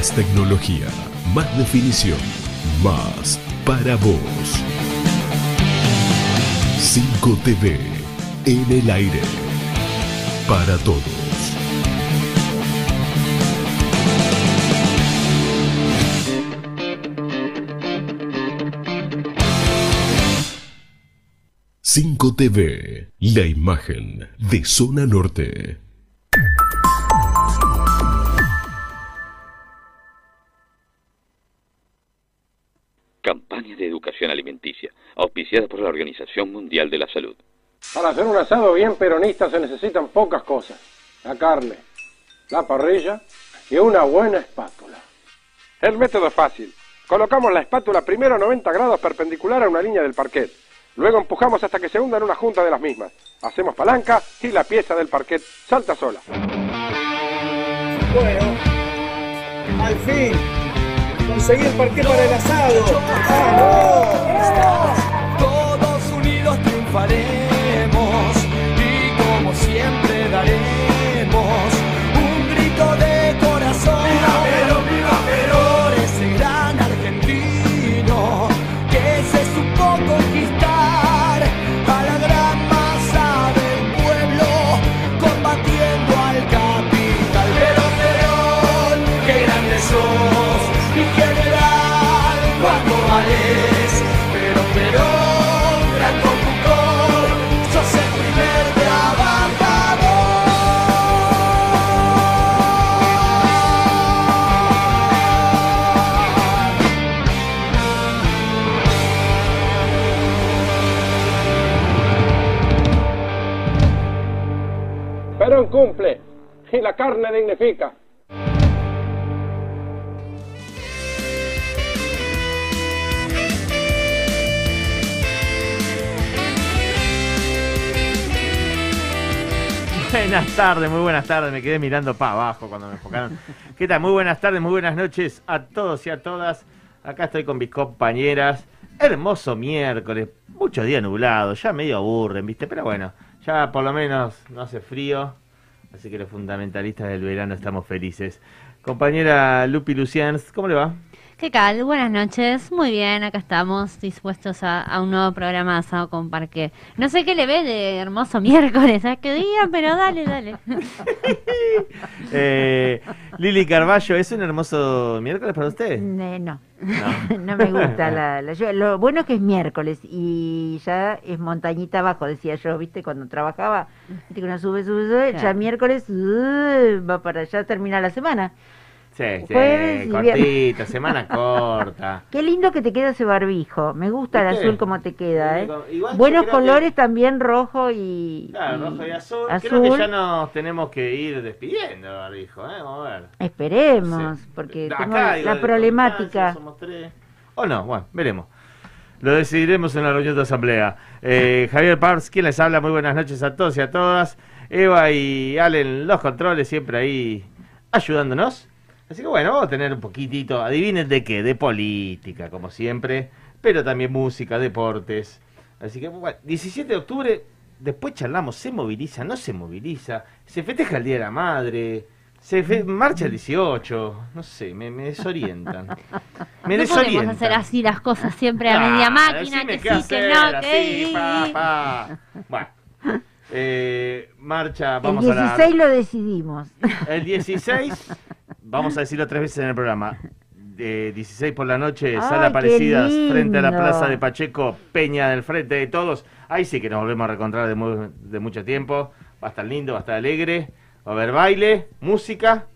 Más tecnología, más definición, más para vos. 5TV en el aire. Para todos. Cinco TV, la imagen de Zona Norte. Campaña de educación alimenticia, auspiciada por la Organización Mundial de la Salud. Para hacer un asado bien peronista se necesitan pocas cosas. La carne, la parrilla y una buena espátula. El método es fácil. Colocamos la espátula primero a 90 grados perpendicular a una línea del parquet. Luego empujamos hasta que se hunda en una junta de las mismas. Hacemos palanca y la pieza del parquet salta sola. Bueno, al fin, conseguí el parquet para el asado. Todos unidos triunfaremos cumple y la carne dignifica. Buenas tardes, muy buenas tardes. Me quedé mirando para abajo cuando me enfocaron. ¿Qué tal? Muy buenas tardes, muy buenas noches a todos y a todas. Acá estoy con mis compañeras. Hermoso miércoles, muchos días nublados, ya medio aburren, ¿viste? Pero bueno, ya por lo menos no hace frío. Así que los fundamentalistas del verano estamos felices. Compañera Lupi Lucians, ¿cómo le va? ¿Qué tal? Buenas noches. Muy bien, acá estamos dispuestos a, a un nuevo programa de asado con parque. No sé qué le ve de hermoso miércoles, ¿a qué día? Pero dale, dale. Eh, Lili Carballo, ¿es un hermoso miércoles para usted? Eh, no. No. no me gusta la, la lluvia. Lo bueno es que es miércoles y ya es montañita abajo, decía yo, ¿viste? Cuando trabajaba, ¿viste? que uno sube, sube, sube, ya miércoles uh, va para allá, termina la semana. Sí, sí, viernes. semana corta. Qué lindo que te queda ese barbijo. Me gusta el azul como te queda, ¿eh? Igual Buenos creo que- colores también, rojo y, Claro, rojo y azul. Creo azul. que ya nos tenemos que ir despidiendo, barbijo, ¿eh? Vamos a ver. Esperemos, Sí. porque Acá, tengo digo, la problemática. Somos tres. O no, bueno, veremos. Lo decidiremos en la reunión de asamblea. Eh, Javier Pars, quien les habla, muy buenas noches a todos y a todas. Eva y Allen, los controles, siempre ahí ayudándonos. Así que bueno, vamos a tener un poquitito, adivinen de qué, de política, como siempre, pero también música, deportes. Así que bueno, 17 de octubre, después charlamos, se moviliza, no se moviliza, se festeja el Día de la Madre, se fe- marcha el 18, no sé, me, me desorientan. Me no podemos hacer así las cosas siempre a Ah, media máquina, que sí, que no, así, que... pa, pa. Bueno, eh, marcha, El vamos a la... 16 lo decidimos. El 16, vamos a decirlo tres veces en el programa. De 16 por la noche, Ay, Sala Aparecidas, frente a la. Plaza de Pacheco, Peña del Frente de Todos. Ahí sí que nos volvemos a reencontrar de, mu- de mucho tiempo. Va a estar lindo, va a estar alegre. Va a haber baile, música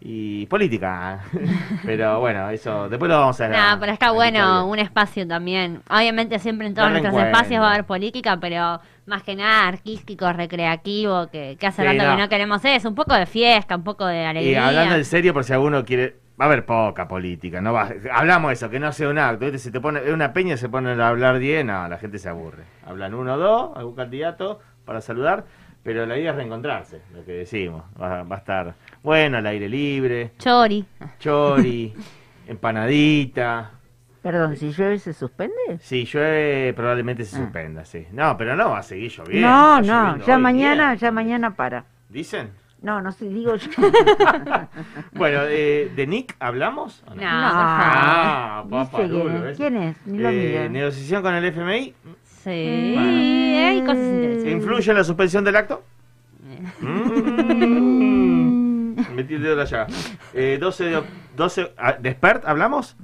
y política. Pero bueno, eso después lo vamos a No, pero está bueno un espacio también. Obviamente siempre en todos De nuestros espacios va a haber política, pero más que nada artístico, recreativo, que, que hace Sí, rato no. que no queremos eso. Un poco de fiesta, un poco de bien. Y alegría. hablando en serio, por si alguno quiere. Va a haber poca política, no va, hablamos eso, que no sea un acto, ¿viste? Si te pone, una peña se ponen a hablar 10, no, la gente se aburre. Hablan uno o dos, algún candidato para saludar, pero la idea es reencontrarse, lo que decimos. Va, va a estar bueno, al aire libre, Chori. chori, empanadita. Perdón, si llueve se suspende. Si llueve, probablemente se suspenda, sí. No, pero no va a seguir lloviendo. no, está no, lloviendo ya hoy mañana, bien. ya mañana para. ¿Dicen? No, no sé, digo yo. Bueno, eh, ¿de Nick hablamos? o No, No. Ah, Dice papá. ¿Quién es? Ni lo Eh, negociación con el FMI. Sí, Bueno. hay cosas interesantes. ¿Influye en la suspensión del acto? Mm. Metí el dedo en la llaga. Eh, 12 de, oc- 12, ah, ¿De Spert hablamos?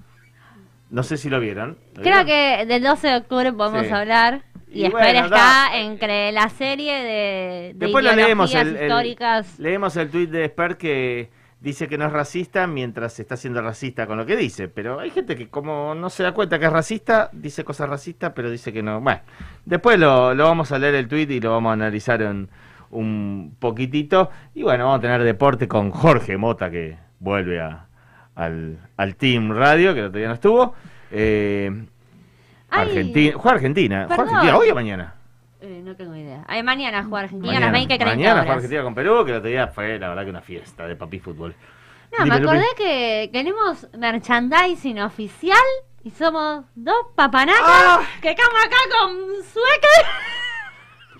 No sé si lo vieron. ¿Lo Creo vieron? que del 12 de octubre podemos Sí. hablar. Y, Y espera bueno, está da- entre la serie de, de Después lo leemos. el- históricas. leemos el tuit de Spert que dice que no es racista mientras está siendo racista con lo que dice. Pero hay gente que como no se da cuenta que es racista, dice cosas racistas, pero dice que no. Bueno, después lo, lo vamos a leer el tuit y lo vamos a analizar en un poquitito. Y bueno, vamos a tener deporte con Jorge Mota que vuelve a, al, al Team Radio, que el otro día no estuvo. Eh, Ay. Argentina, juega Argentina. ¿Juega Perdón. Argentina hoy o mañana? Eh, no tengo idea. Ay, mañana juega Argentina Mañana, a las 20 30 mañana horas. juega Argentina con Perú, que el otro día fue la verdad que una fiesta de papi fútbol. No, Dime, me acordé Lupi. que tenemos merchandising oficial y somos dos papanacas Ah. que estamos acá con sueca.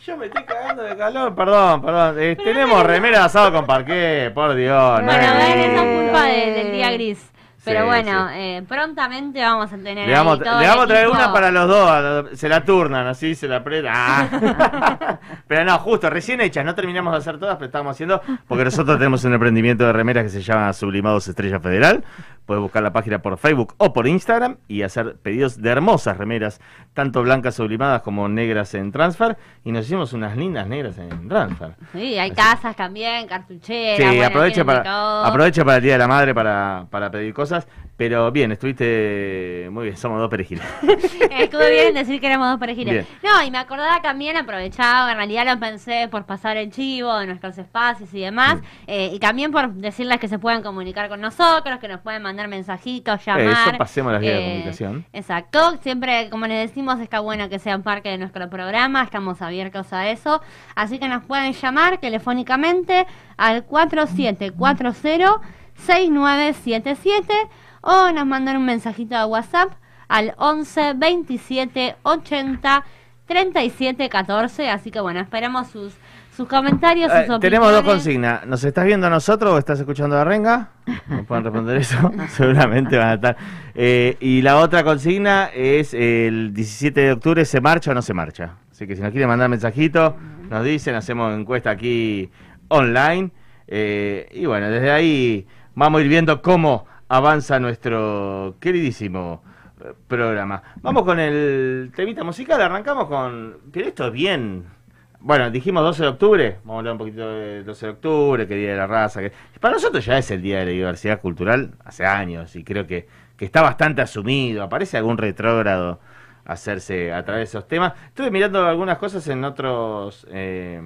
Yo me estoy cagando de calor, perdón, perdón. Eh, tenemos no- remera de asado con parqué, por Dios. no Bueno, es- a ver, eso es culpa de- del día gris. Pero Sí, bueno, sí. eh, prontamente vamos a tener Le vamos, ahí todo le vamos a traer una para los dos, se la turnan, así se la aprieta. Ah. pero no, justo, recién hechas, no terminamos de hacer todas, pero estábamos haciendo, porque nosotros tenemos un emprendimiento de remeras que se llama Sublimados Estrella Federal. Puedes buscar la página por Facebook o por Instagram y hacer pedidos de hermosas remeras, tanto blancas sublimadas como negras en transfer. Y nos hicimos unas lindas negras en transfer. Sí, hay casas también, cartucheras. Sí, de para, todo. aproveche para el Día de la Madre para, para pedir cosas. Pero bien, estuviste muy bien, somos dos perejiles. Estuve bien en decir que éramos dos perejiles. Bien. No, y me acordaba también, aprovechaba, en realidad lo pensé por pasar el chivo de nuestros espacios y demás, eh, y también por decirles que se pueden comunicar con nosotros, que nos pueden mandar mensajitos, llamar. Eso, pasemos las vías de eh, comunicación. Exacto, siempre, como les decimos, está bueno que sean parte de nuestro programa, estamos abiertos a eso, así que nos pueden llamar telefónicamente al 4740-6977 o nos mandan un mensajito a WhatsApp al 11 27 80 37 14, así que bueno, esperamos sus, sus comentarios, sus Eh, opiniones. tenemos dos consignas. ¿Nos estás viendo a nosotros o estás escuchando a Renga? ¿Nos pueden responder eso? Seguramente van a estar. Eh, y la otra consigna es el 17 de octubre, ¿se marcha o no se marcha? Así que si nos quieren mandar mensajito, nos dicen, hacemos encuesta aquí online. Eh, y bueno, desde ahí vamos a ir viendo cómo avanza nuestro queridísimo eh, programa. Vamos con el temita musical, arrancamos con... Pero esto es bien... Bueno, dijimos 12 de octubre, vamos a hablar un poquito de 12 de octubre, que Día de la Raza. Que... Para nosotros ya es el Día de la Diversidad Cultural hace años y creo que, que está bastante asumido. Aparece algún retrógrado hacerse a través de esos temas. Estuve mirando algunas cosas en otros... eh,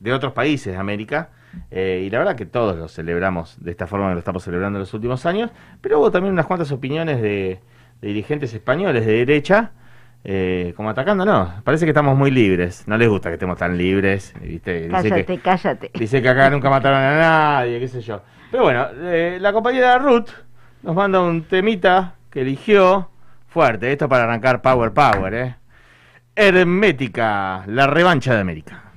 de otros países de América. eh, y la verdad que todos lo celebramos de esta forma que lo estamos celebrando en los últimos años. Pero hubo también unas cuantas opiniones de, de dirigentes españoles de derecha, eh, como atacando, no, parece que estamos muy libres. No les gusta que estemos tan libres. ¿viste? Dice Cállate, que, cállate. dice que acá nunca mataron a nadie, qué sé yo. Pero bueno, eh, la compañera Ruth nos manda un temita que eligió fuerte. Esto para arrancar Power Power, ¿eh? Hermética, la revancha de América.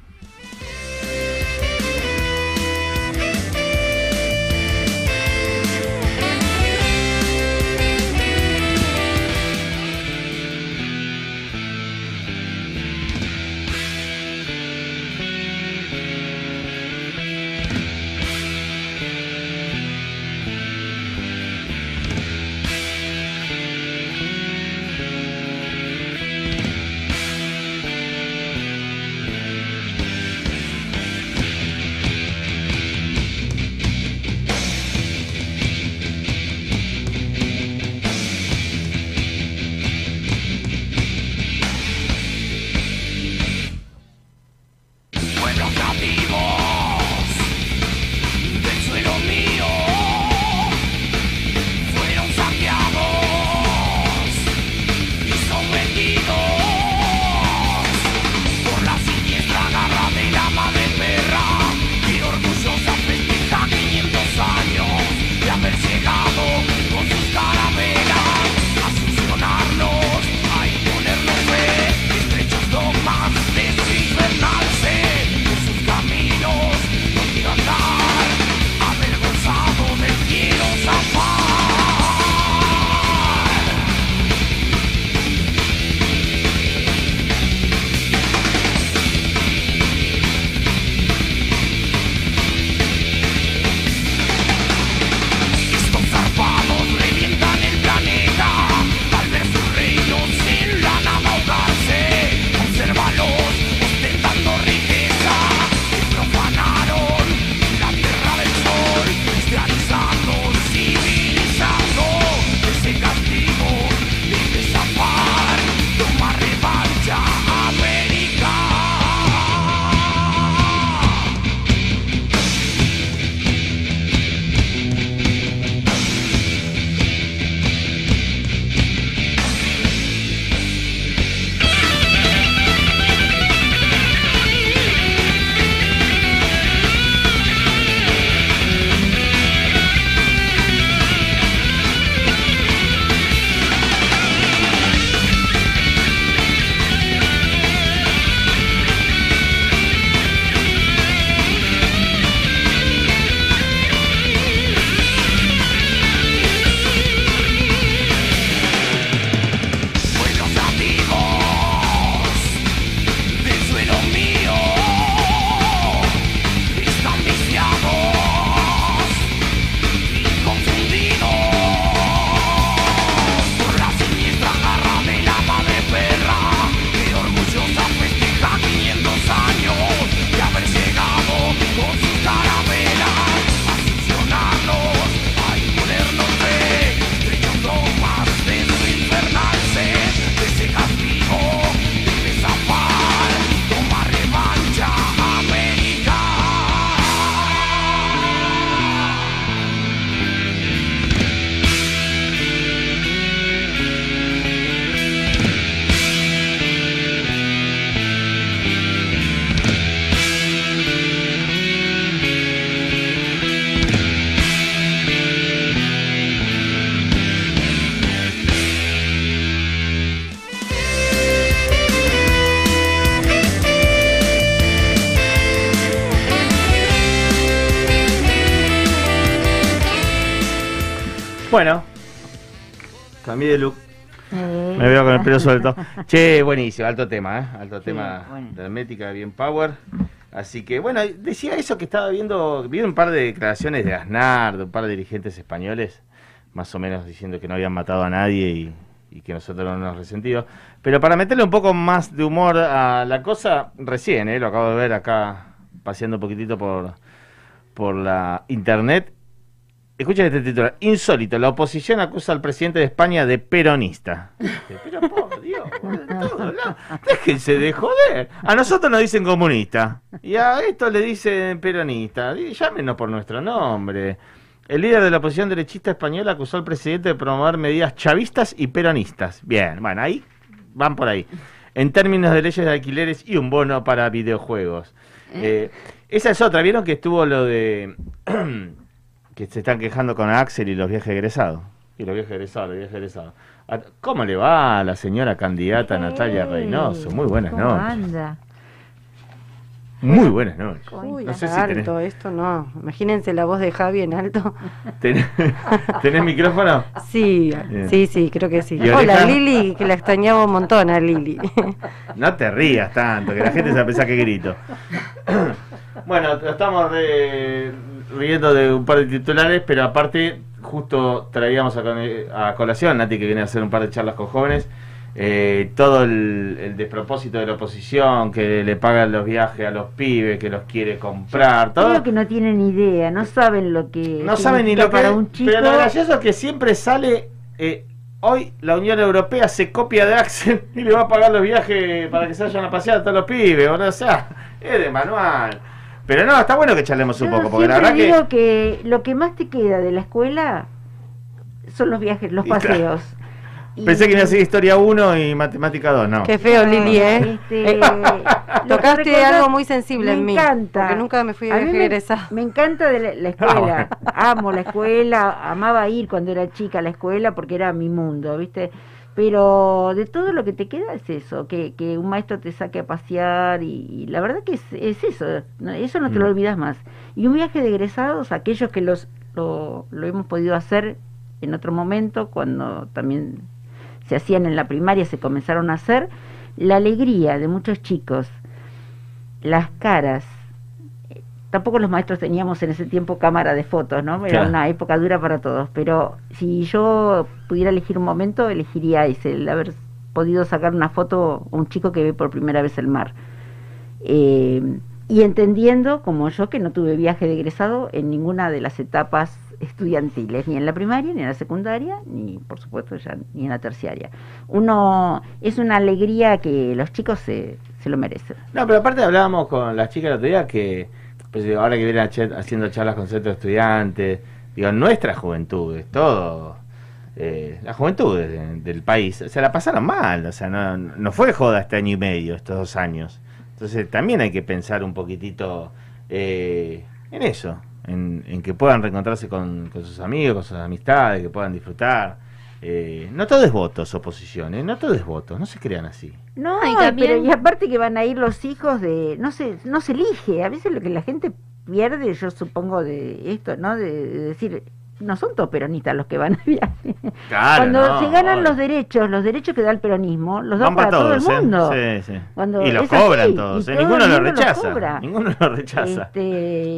Cambié de look. Eh, Me veo con el pelo suelto. Che, buenísimo, alto tema, ¿eh? Alto Sí, tema bueno. de hermética, bien power. Así que, bueno, decía eso que estaba viendo, vi un par de declaraciones de Aznar, de un par de dirigentes españoles, más o menos diciendo que no habían matado a nadie y, y que nosotros no nos resentido. Pero para meterle un poco más de humor a la cosa, recién, ¿eh? Lo acabo de ver acá, paseando un poquitito por, por la internet. Escuchen este titular. Insólito, la oposición acusa al presidente de España de peronista. Pero por Dios, lados. déjense de joder. A nosotros nos dicen comunista y a esto le dicen peronista. Llámenos por nuestro nombre. El líder de la oposición derechista española acusó al presidente de promover medidas chavistas y peronistas. Bien, bueno, ahí van por ahí. En términos de leyes de alquileres y un bono para videojuegos. Eh, esa es otra. ¿Vieron que estuvo lo de que se están quejando con Axel y los viajes egresados? Y los viajes egresados, los viajes egresados. A- ¿Cómo le va a la señora candidata Natalia Reynoso? Muy buenas ¿Cómo noches. anda? Muy buenas noches. Uy, No sé si alto, tenés, esto no. Imagínense la voz de Javi en alto. tenés, ¿tenés micrófono. Sí, Bien. sí, sí, creo que sí. ¿Y Hola? Lili, que la extrañaba un montón a Lili. No te rías tanto, que la gente se va a pensar que grito. Bueno, estamos re- riendo de un par de titulares, pero aparte, justo traíamos a, a colación, Nati, que viene a hacer un par de charlas con jóvenes, eh, todo el, el despropósito de la oposición, que le pagan los viajes a los pibes, que los quiere comprar, todo. Creo que no tienen idea, no saben lo que No saben ni lo que para un chico. Pero lo gracioso es que siempre sale. eh, hoy la Unión Europea se copia de Axel y le va a pagar los viajes para que se vayan a pasear a todos los pibes, boludo. O sea, es de manual. Pero no, está bueno que charlemos un Yo poco, porque la verdad digo que. que... lo que más te queda de la escuela son los viajes, los paseos. Y- Pensé que iba a ser historia 1 y matemática 2, no. Qué feo, Lili, ¿eh? Este, Tocaste algo muy sensible me en mí. encanta. Porque nunca me fui A de viaje me, me encanta de la, la escuela. Amo la escuela, amaba ir cuando era chica a la escuela porque era mi mundo, ¿viste? Pero de todo lo que te queda es eso, que, que un maestro te saque a pasear y, y la verdad que es, es eso, no- eso no te lo Mm. olvidas más. Y un viaje de egresados, aquellos que los lo, lo hemos podido hacer en otro momento, cuando también se hacían en la primaria, se comenzaron a hacer, la alegría de muchos chicos, las caras. Tampoco los maestros teníamos en ese tiempo cámara de fotos, ¿no? Era Claro. una época dura para todos. Pero si yo pudiera elegir un momento, elegiría ese, el haber podido sacar una foto a un chico que ve por primera vez el mar. Eh, y entendiendo, como yo, que no tuve viaje de egresado en ninguna de las etapas estudiantiles, ni en la primaria, ni en la secundaria, ni por supuesto ya ni en la terciaria. Uno es una alegría que los chicos se, se lo merecen. No, pero aparte hablábamos con las chicas el otro día que, pues digo, ahora que chat- haciendo charlas con centros estudiantes, digo, nuestras juventudes, todo, eh, las juventudes de- del país, se la pasaron mal, o sea, no, no fue joda este año y medio, estos dos años. Entonces también hay que pensar un poquitito eh, en eso, en, que puedan reencontrarse con, con sus amigos, con sus amistades, que puedan disfrutar. Eh, no todo es votos, oposición, ¿eh? no todo es votos, no se crean así. No, Ay, también- pero y aparte que van a ir los hijos de, no se, no se elige, a veces lo que la gente pierde, yo supongo de esto, ¿no? De, de decir, no son todos peronistas los que van a viaje. Claro, Cuando no, se ganan obvio. los derechos, los derechos que da el peronismo, los da Van para para todo el ¿eh? mundo. Sí, sí. Cuando y los así, cobran y todos, ¿eh? todo ninguno lo rechaza. cobra. ninguno lo rechaza. Este,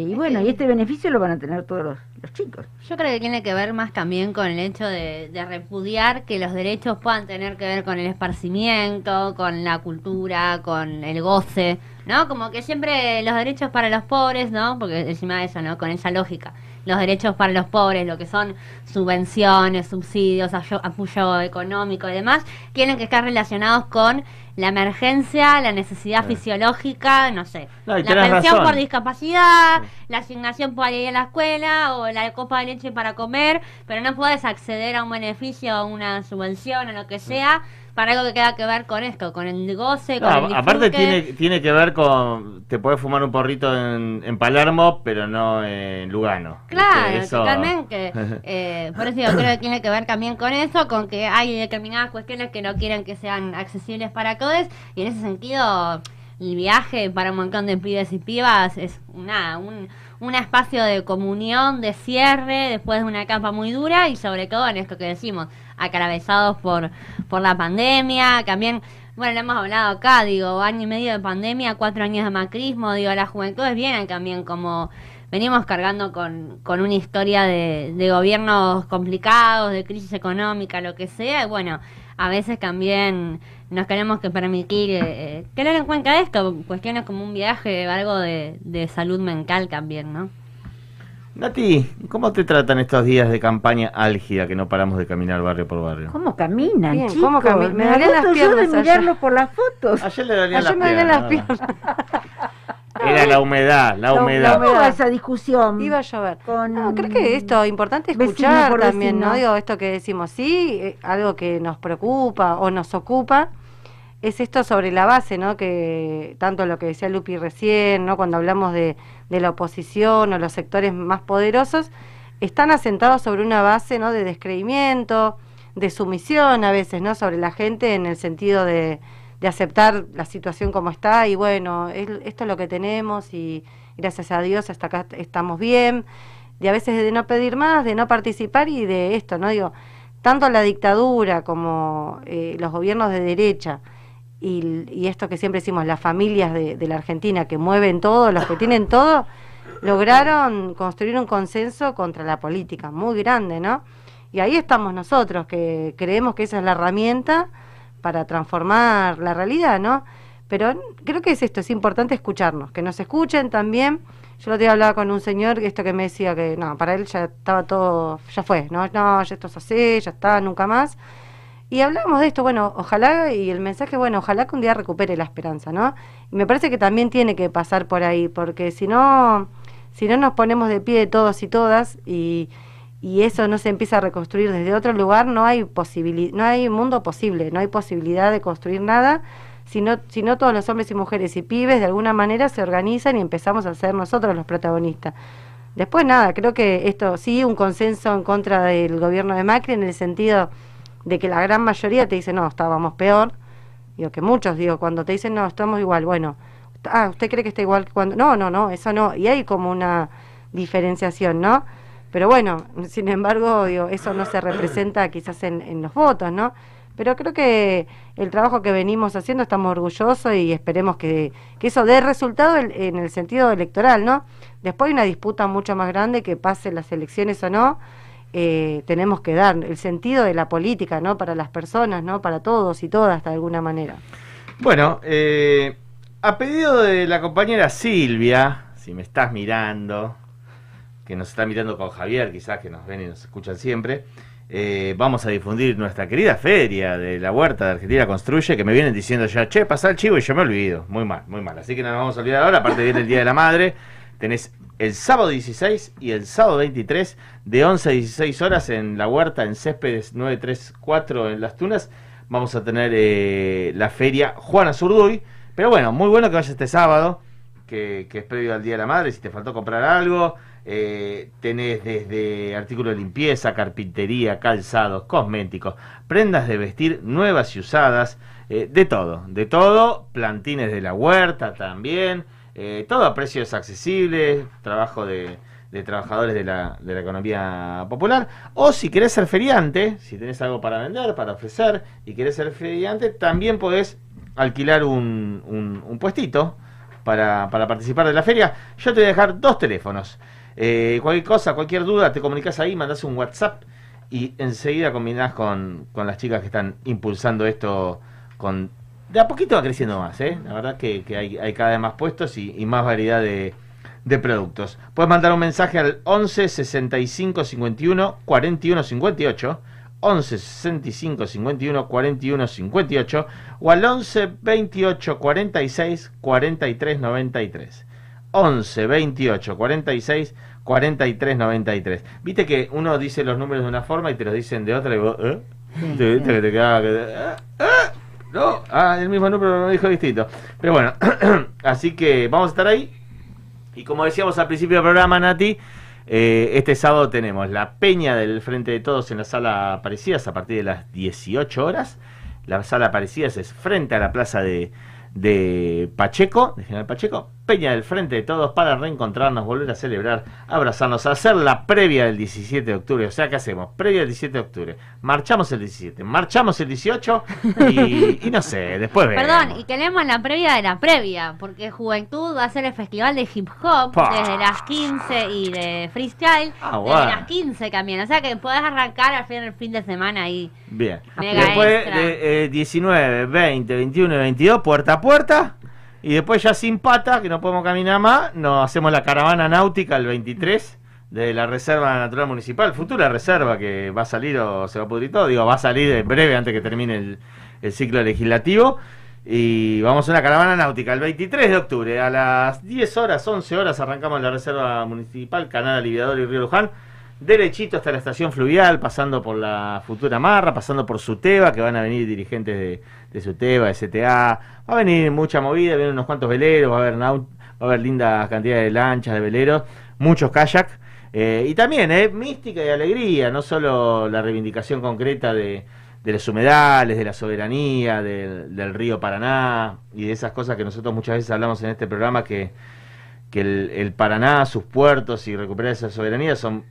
y bueno, y este beneficio lo van a tener todos los, los chicos. Yo creo que tiene que ver más también con el hecho de, de repudiar que los derechos puedan tener que ver con el esparcimiento, con la cultura, con el goce, ¿no? Como que siempre los derechos para los pobres, ¿no? Porque encima de eso, ¿no? Con esa lógica. Los derechos para los pobres, lo que son subvenciones, subsidios, apoyo económico y demás, tienen que estar relacionados con la emergencia, la necesidad Sí. fisiológica, no sé, No, la pensión razón. por discapacidad, la asignación para ir a la escuela o la copa de leche para comer, pero no puedes acceder a un beneficio, a una subvención, o lo que sea, para algo que tenga que ver con esto, con el goce, No, con el aparte tiene, tiene que ver con. Te puedes fumar un porrito en, en Palermo, pero no en Lugano. Claro. Eso- totalmente. Eh, por eso yo creo que tiene que ver también con eso, con que hay determinadas cuestiones que no quieren que sean accesibles para todos y en ese sentido el viaje para un montón de pibes y pibas es una, un, un espacio de comunión, de cierre, después de una capa muy dura y sobre todo en esto que decimos, atravesados por, por la pandemia, también, bueno, lo hemos hablado acá, digo, año y medio de pandemia, cuatro años de macrismo, digo, las juventudes vienen también como venimos cargando con, con una historia de, de gobiernos complicados, de crisis económica, lo que sea, y bueno, a veces también nos tenemos que permitir eh, eh, tener en cuenta esto, cuestiones como un viaje, algo de, de salud mental también, ¿no? Nati, ¿cómo te tratan estos días de campaña álgida que no paramos de caminar barrio por barrio? ¿Cómo caminan, Bien, chicos? ¿cómo cami- me Me dolían las agoto yo de piernas ayer. mirarlo por las fotos. Ayer le dolían Ayer las me dolían las piernas. Era la humedad, la humedad. ¿Cómo va esa discusión? Iba a llover. Con No, creo que esto es importante escuchar también, vecino. ¿no? Digo, esto que decimos, sí, eh, algo que nos preocupa o nos ocupa, es esto sobre la base, ¿no? Que tanto lo que decía Lupi recién, ¿no? Cuando hablamos de, la oposición o los sectores más poderosos, están asentados sobre una base, ¿no? De descreimiento, de sumisión a veces, ¿no? Sobre la gente en el sentido de, aceptar la situación como está y bueno, es- esto es lo que tenemos y gracias a Dios hasta acá estamos bien, de a veces de no pedir más, de no participar y de esto, ¿no? Digo, tanto la dictadura como eh, los gobiernos de derecha y, y esto que siempre decimos, las familias de, de la Argentina que mueven todo, los que tienen todo, lograron construir un consenso contra la política muy grande, ¿no? Y ahí estamos nosotros, que creemos que esa es la herramienta para transformar la realidad, ¿no? Pero creo que es esto, es importante escucharnos, que nos escuchen también. Yo lo día hablaba con un señor, esto que me decía que no, para él ya estaba todo, ya fue, no, no, ya esto es así, ya está, nunca más. Y hablamos de esto, bueno, ojalá, y el mensaje, bueno, ojalá que un día recupere la esperanza, ¿no? Y me parece que también tiene que pasar por ahí, porque si no, si no nos ponemos de pie todos y todas y, y eso no se empieza a reconstruir desde otro lugar, no hay no hay mundo posible, no hay posibilidad de construir nada, si no, si no todos los hombres y mujeres y pibes de alguna manera se organizan y empezamos a ser nosotros los protagonistas. Después nada, creo que esto sí, un consenso en contra del gobierno de Macri en el sentido de que la gran mayoría te dice, no, estábamos peor, digo que muchos, digo, cuando te dicen, no, estamos igual, bueno, ah, ¿usted cree que está igual que cuando? No, no, no, eso no, y hay como una diferenciación, ¿no? Pero bueno, sin embargo, digo, eso no se representa quizás en, en los votos, ¿no? Pero creo que el trabajo que venimos haciendo estamos orgullosos y esperemos que, que eso dé resultado en, en el sentido electoral, ¿no? Después hay una disputa mucho más grande que pase las elecciones o no, eh, tenemos que dar el sentido de la política, ¿no? Para las personas, ¿no? Para todos y todas, de alguna manera. Bueno, eh, a pedido de la compañera Silvia, si me estás mirando, que nos está mirando con Javier, quizás que nos ven y nos escuchan siempre, eh, vamos a difundir nuestra querida feria de la huerta de Argentina Construye, que me vienen diciendo ya, che, pasa el chivo y yo me olvido. Muy mal, muy mal. Así que no nos vamos a olvidar ahora, aparte viene el Día de la Madre. Tenés el sábado 16 y el sábado 23 de 11 a 16 horas en la huerta en Céspedes 934 en Las Tunas. Vamos a tener eh, la feria Juana Zurduy. Pero bueno, muy bueno que vaya este sábado, que, es previo al Día de la Madre. Si te faltó comprar algo, eh, tenés desde artículos de limpieza, carpintería, calzados, cosméticos, prendas de vestir nuevas y usadas, eh, de todo, de todo, plantines de la huerta también, eh, todo a precios accesibles, trabajo de, trabajadores de la, de la economía popular, o si querés ser feriante, si tenés algo para vender, para ofrecer, y querés ser feriante, también podés alquilar un, un, un puestito para, para participar de la feria. Yo te voy a dejar dos teléfonos. Eh, cualquier cosa, cualquier duda, te comunicas ahí, mandás un WhatsApp y enseguida combinás con, con las chicas que están impulsando esto con... De a poquito va creciendo más, ¿eh? La verdad que, que hay, hay cada vez más puestos y, y más variedad de, de productos. Puedes mandar un mensaje al 11 65 51 41 58 11 65 51 41 58 o al 11 28 46 43 93 11 28 46 43 93 viste que uno dice los números de una forma y te los dicen de otra y vos ¿eh? ¿Te, viste que te quedaba que- ¿eh? No ah el mismo número lo dijo distinto pero bueno así que vamos a estar ahí y como decíamos al principio del programa Nati eh, este sábado tenemos la Peña del Frente de Todos en la sala Aparecidas a partir de las 18 horas. La sala Aparecidas es frente a la plaza de, de Pacheco, de General Pacheco. Peña del Frente de Todos para reencontrarnos, volver a celebrar, abrazarnos, hacer la previa del 17 de octubre. O sea, ¿qué hacemos? Previa del 17 de octubre. Marchamos el 17, marchamos el 18 y, y no sé, después vemos. Perdón, y tenemos la previa de la previa, porque Juventud va a hacer el festival de hip hop desde las 15 y de freestyle Ah, desde bueno. las 15 también. O sea que podés arrancar al fin, el fin de semana ahí. Bien. Mega después de eh, 19, 20, 21 y 22, puerta a puerta. Y después ya sin pata, que no podemos caminar más, nos hacemos la caravana náutica el 23 de la Reserva Natural Municipal, futura reserva que va a salir o se va a pudrir todo. Digo, va a salir en breve antes que termine el, ciclo legislativo. Y vamos a una caravana náutica el 23 de octubre. A las 10 horas, 11 horas arrancamos la Reserva Municipal, Canal Aliviador y Río Luján. Derechito hasta la estación fluvial, pasando por la futura Marra, pasando por Suteba, que van a venir dirigentes de, de Suteba, de CTA. Va a venir mucha movida, vienen unos cuantos veleros, va a haber, va a haber linda cantidad de lanchas, de veleros, muchos kayak. eh, y también, eh, mística y alegría, no solo la reivindicación concreta de, los humedales, de la soberanía, del, río Paraná y de esas cosas que nosotros muchas veces hablamos en este programa que, que el, el Paraná, sus puertos y recuperar esa soberanía son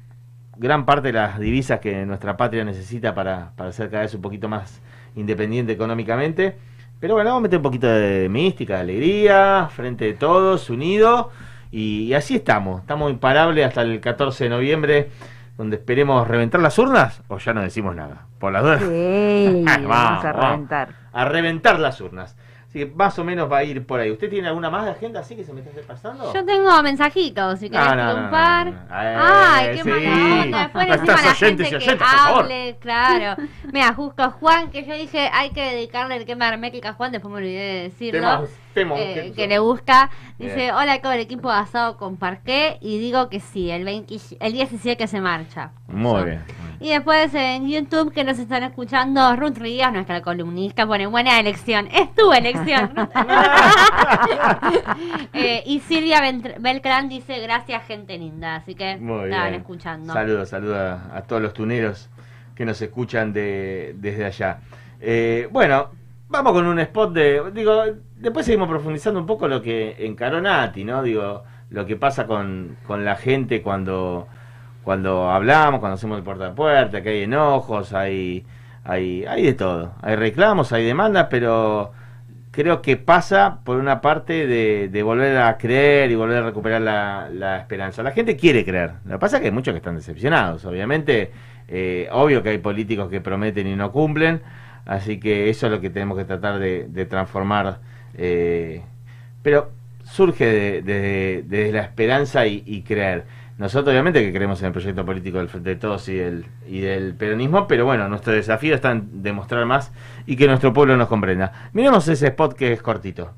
gran parte de las divisas que nuestra patria necesita para, para ser cada vez un poquito más independiente económicamente. Pero bueno, vamos a meter un poquito de mística, de alegría, frente de todos, unidos. Y, y así estamos. Estamos imparables hasta el 14 de noviembre, donde esperemos reventar las urnas o ya no decimos nada. Por las dudas. Sí, Vamos, vamos a vamos. reventar. A reventar las urnas. Así que más o menos va a ir por ahí. ¿Usted tiene alguna más de agenda así que se me esté pasando? Yo tengo mensajitos, si querés No, no, un par. no. Ay, Eh, qué sí. mala onda. Después encima la gente que oyentes, hable, claro. Mira, justo Juan, que yo dije, hay que dedicarle el quema hermética a Juan, después me olvidé de decirlo. Eh, ¿qué que le gusta. Dice, Bien. hola, con el equipo de asado con parqué. Y digo que sí, el, 20 el 17 que se marcha. Muy bien. Y después en YouTube que nos están escuchando, Ruth Ríos, nuestra columnista, pone buena elección. Es tu elección. Eh, y Silvia Beltrán dice gracias gente linda. Así que Muy estaban bien. escuchando. Saludos, saludos a, a todos los tuneros que nos escuchan de, desde allá. Eh, bueno, vamos con un spot de. Digo, después seguimos profundizando un poco lo que encaró Nati, ¿no? Digo, lo que pasa con, con la gente cuando, cuando hablamos, cuando hacemos el puerta puerta, que hay enojos, hay, hay, hay de todo. Hay reclamos, hay demandas, pero creo que pasa por una parte de, de volver a creer y volver a recuperar la, la esperanza. La gente quiere creer. Lo que pasa es que hay muchos que están decepcionados. Obviamente, eh, obvio que hay políticos que prometen y no cumplen. Así que eso es lo que tenemos que tratar de, de transformar. Eh, pero surge de- de- desde la esperanza y, y creer. Nosotros obviamente que creemos en el proyecto político del Frente de Todos y del, y del peronismo, pero bueno, nuestro desafío está en demostrar más y que nuestro pueblo nos comprenda. Miremos ese spot que es cortito.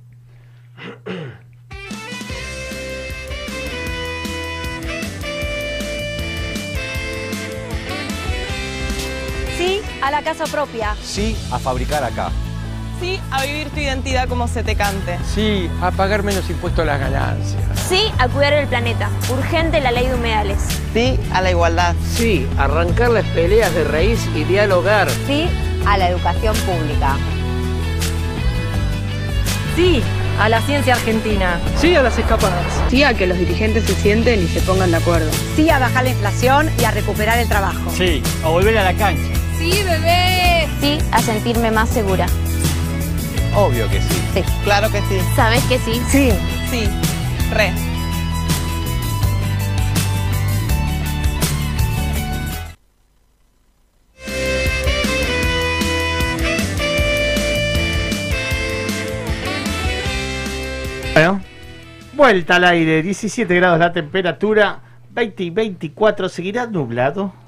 Sí a la casa propia. Sí a fabricar acá. Sí a vivir tu identidad como se te cante. Sí, a pagar menos impuestos a las ganancias. Sí a cuidar el planeta. Urgente la ley de humedales. Sí a la igualdad. Sí, arrancar las peleas de raíz y dialogar. Sí a la educación pública. Sí a la ciencia argentina. Sí a las escapadas. Sí a que los dirigentes se sienten y se pongan de acuerdo. Sí a bajar la inflación y a recuperar el trabajo. Sí, a volver a la cancha. Sí, bebé. Sí a sentirme más segura. Obvio que sí. Sí. Claro que sí. ¿Sabes que sí? Sí. Sí. Re. Bueno, vuelta al aire, 17 grados la temperatura, 20 y 24, ¿seguirá nublado?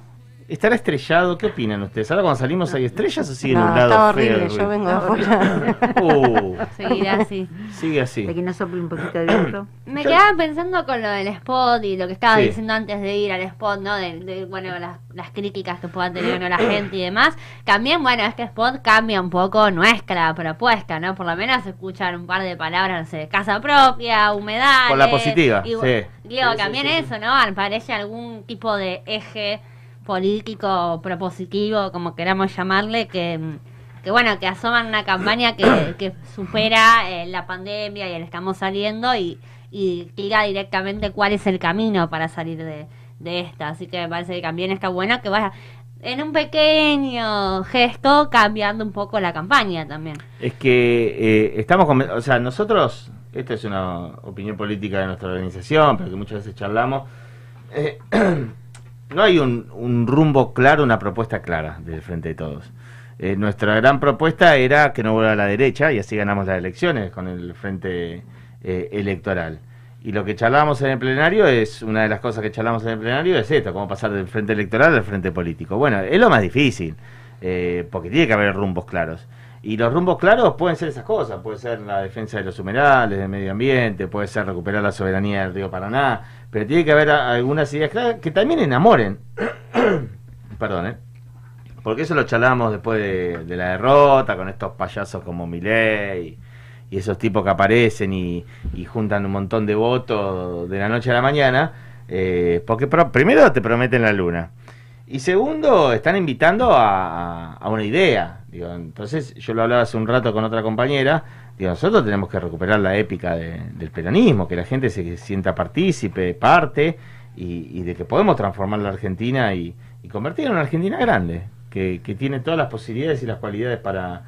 ¿Estará estrellado? ¿Qué opinan ustedes? ¿Ahora cuando salimos hay estrellas o sigue No, nublado? está feo, horrible, ruido? yo vengo de afuera. Uh, Seguirá así. sigue así. De que no sople un poquito de viento. Me Yo- quedaba pensando con lo del spot y lo que estaba Sí. diciendo antes de ir al spot, ¿no? De, de, bueno, las, las críticas que puedan tener ¿no? la gente y demás. También, bueno, este spot cambia un poco nuestra propuesta, ¿no? Por lo menos escuchan un par de palabras, no sé, casa propia, humedad. Con la positiva, y, sí. Digo, Sí, también sí, sí. eso, ¿no? Parece algún tipo de eje político propositivo, como queramos llamarle, que, que bueno, que asoman una campaña que, que supera eh, la pandemia y el estamos saliendo y, y diga directamente cuál es el camino para salir de, de esta. Así que me parece que también está bueno que vaya en un pequeño gesto cambiando un poco la campaña también. Es que eh, estamos, o sea, nosotros, esta es una opinión política de nuestra organización, pero que muchas veces charlamos, eh, no hay un, un rumbo claro, una propuesta clara del Frente de Todos. Eh, nuestra gran propuesta era que no vuelva a la derecha y así ganamos las elecciones con el Frente eh, Electoral. Y lo que charlábamos en el plenario es, una de las cosas que charlamos en el plenario es esto, cómo pasar del frente electoral al frente político. Bueno, es lo más difícil, eh, porque tiene que haber rumbos claros. Y los rumbos claros pueden ser esas cosas, puede ser la defensa de los humedales, del medio ambiente, puede ser recuperar la soberanía del río Paraná, pero tiene que haber algunas ideas claras que también enamoren. Perdón, ¿eh? Porque eso lo charlábamos después de, la derrota, con estos payasos como Milei y esos tipos que aparecen y, juntan un montón de votos de la noche a la mañana, eh, porque primero te prometen la luna. Y segundo, están invitando a, a una idea. Digo, entonces, yo lo hablaba hace un rato con otra compañera. Digo, nosotros tenemos que recuperar la épica de- del peronismo, que la gente se sienta partícipe, parte, y, y de que podemos transformar la Argentina y, y convertirla en una Argentina grande, que, que tiene todas las posibilidades y las cualidades para,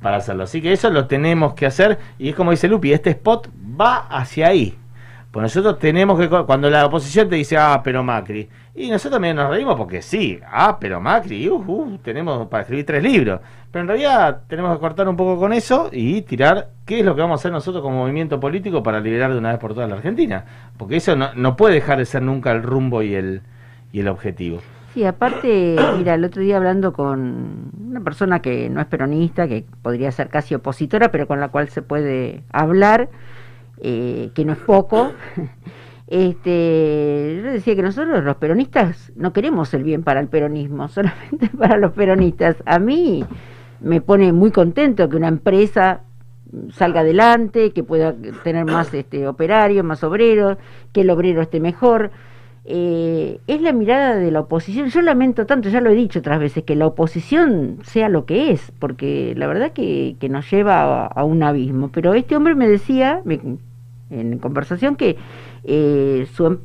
para hacerlo. Así que eso lo tenemos que hacer, y es como dice Lupi, este spot va hacia ahí. Pues nosotros tenemos que, cuando la oposición te dice, ah, pero Macri, y nosotros también nos reímos porque sí, ah, pero Macri, uh, uh, tenemos para escribir tres libros. Pero en realidad tenemos que cortar un poco con eso y tirar qué es lo que vamos a hacer nosotros como movimiento político para liberar de una vez por todas la Argentina. Porque eso no, no puede dejar de ser nunca el rumbo y el, y el objetivo. Sí, aparte, mira, el otro día hablando con una persona que no es peronista, que podría ser casi opositora, pero con la cual se puede hablar, eh, que no es poco, este, yo decía que nosotros los peronistas no queremos el bien para el peronismo, solamente para los peronistas. A mí me pone muy contento que una empresa salga adelante, que pueda tener más este, operarios, más obreros, que el obrero esté mejor. Eh, es la mirada de la oposición. Yo lamento tanto, ya lo he dicho otras veces, que la oposición sea lo que es, porque la verdad que, que nos lleva a, a un abismo. Pero este hombre me decía, me- en conversación, que eh, su, em-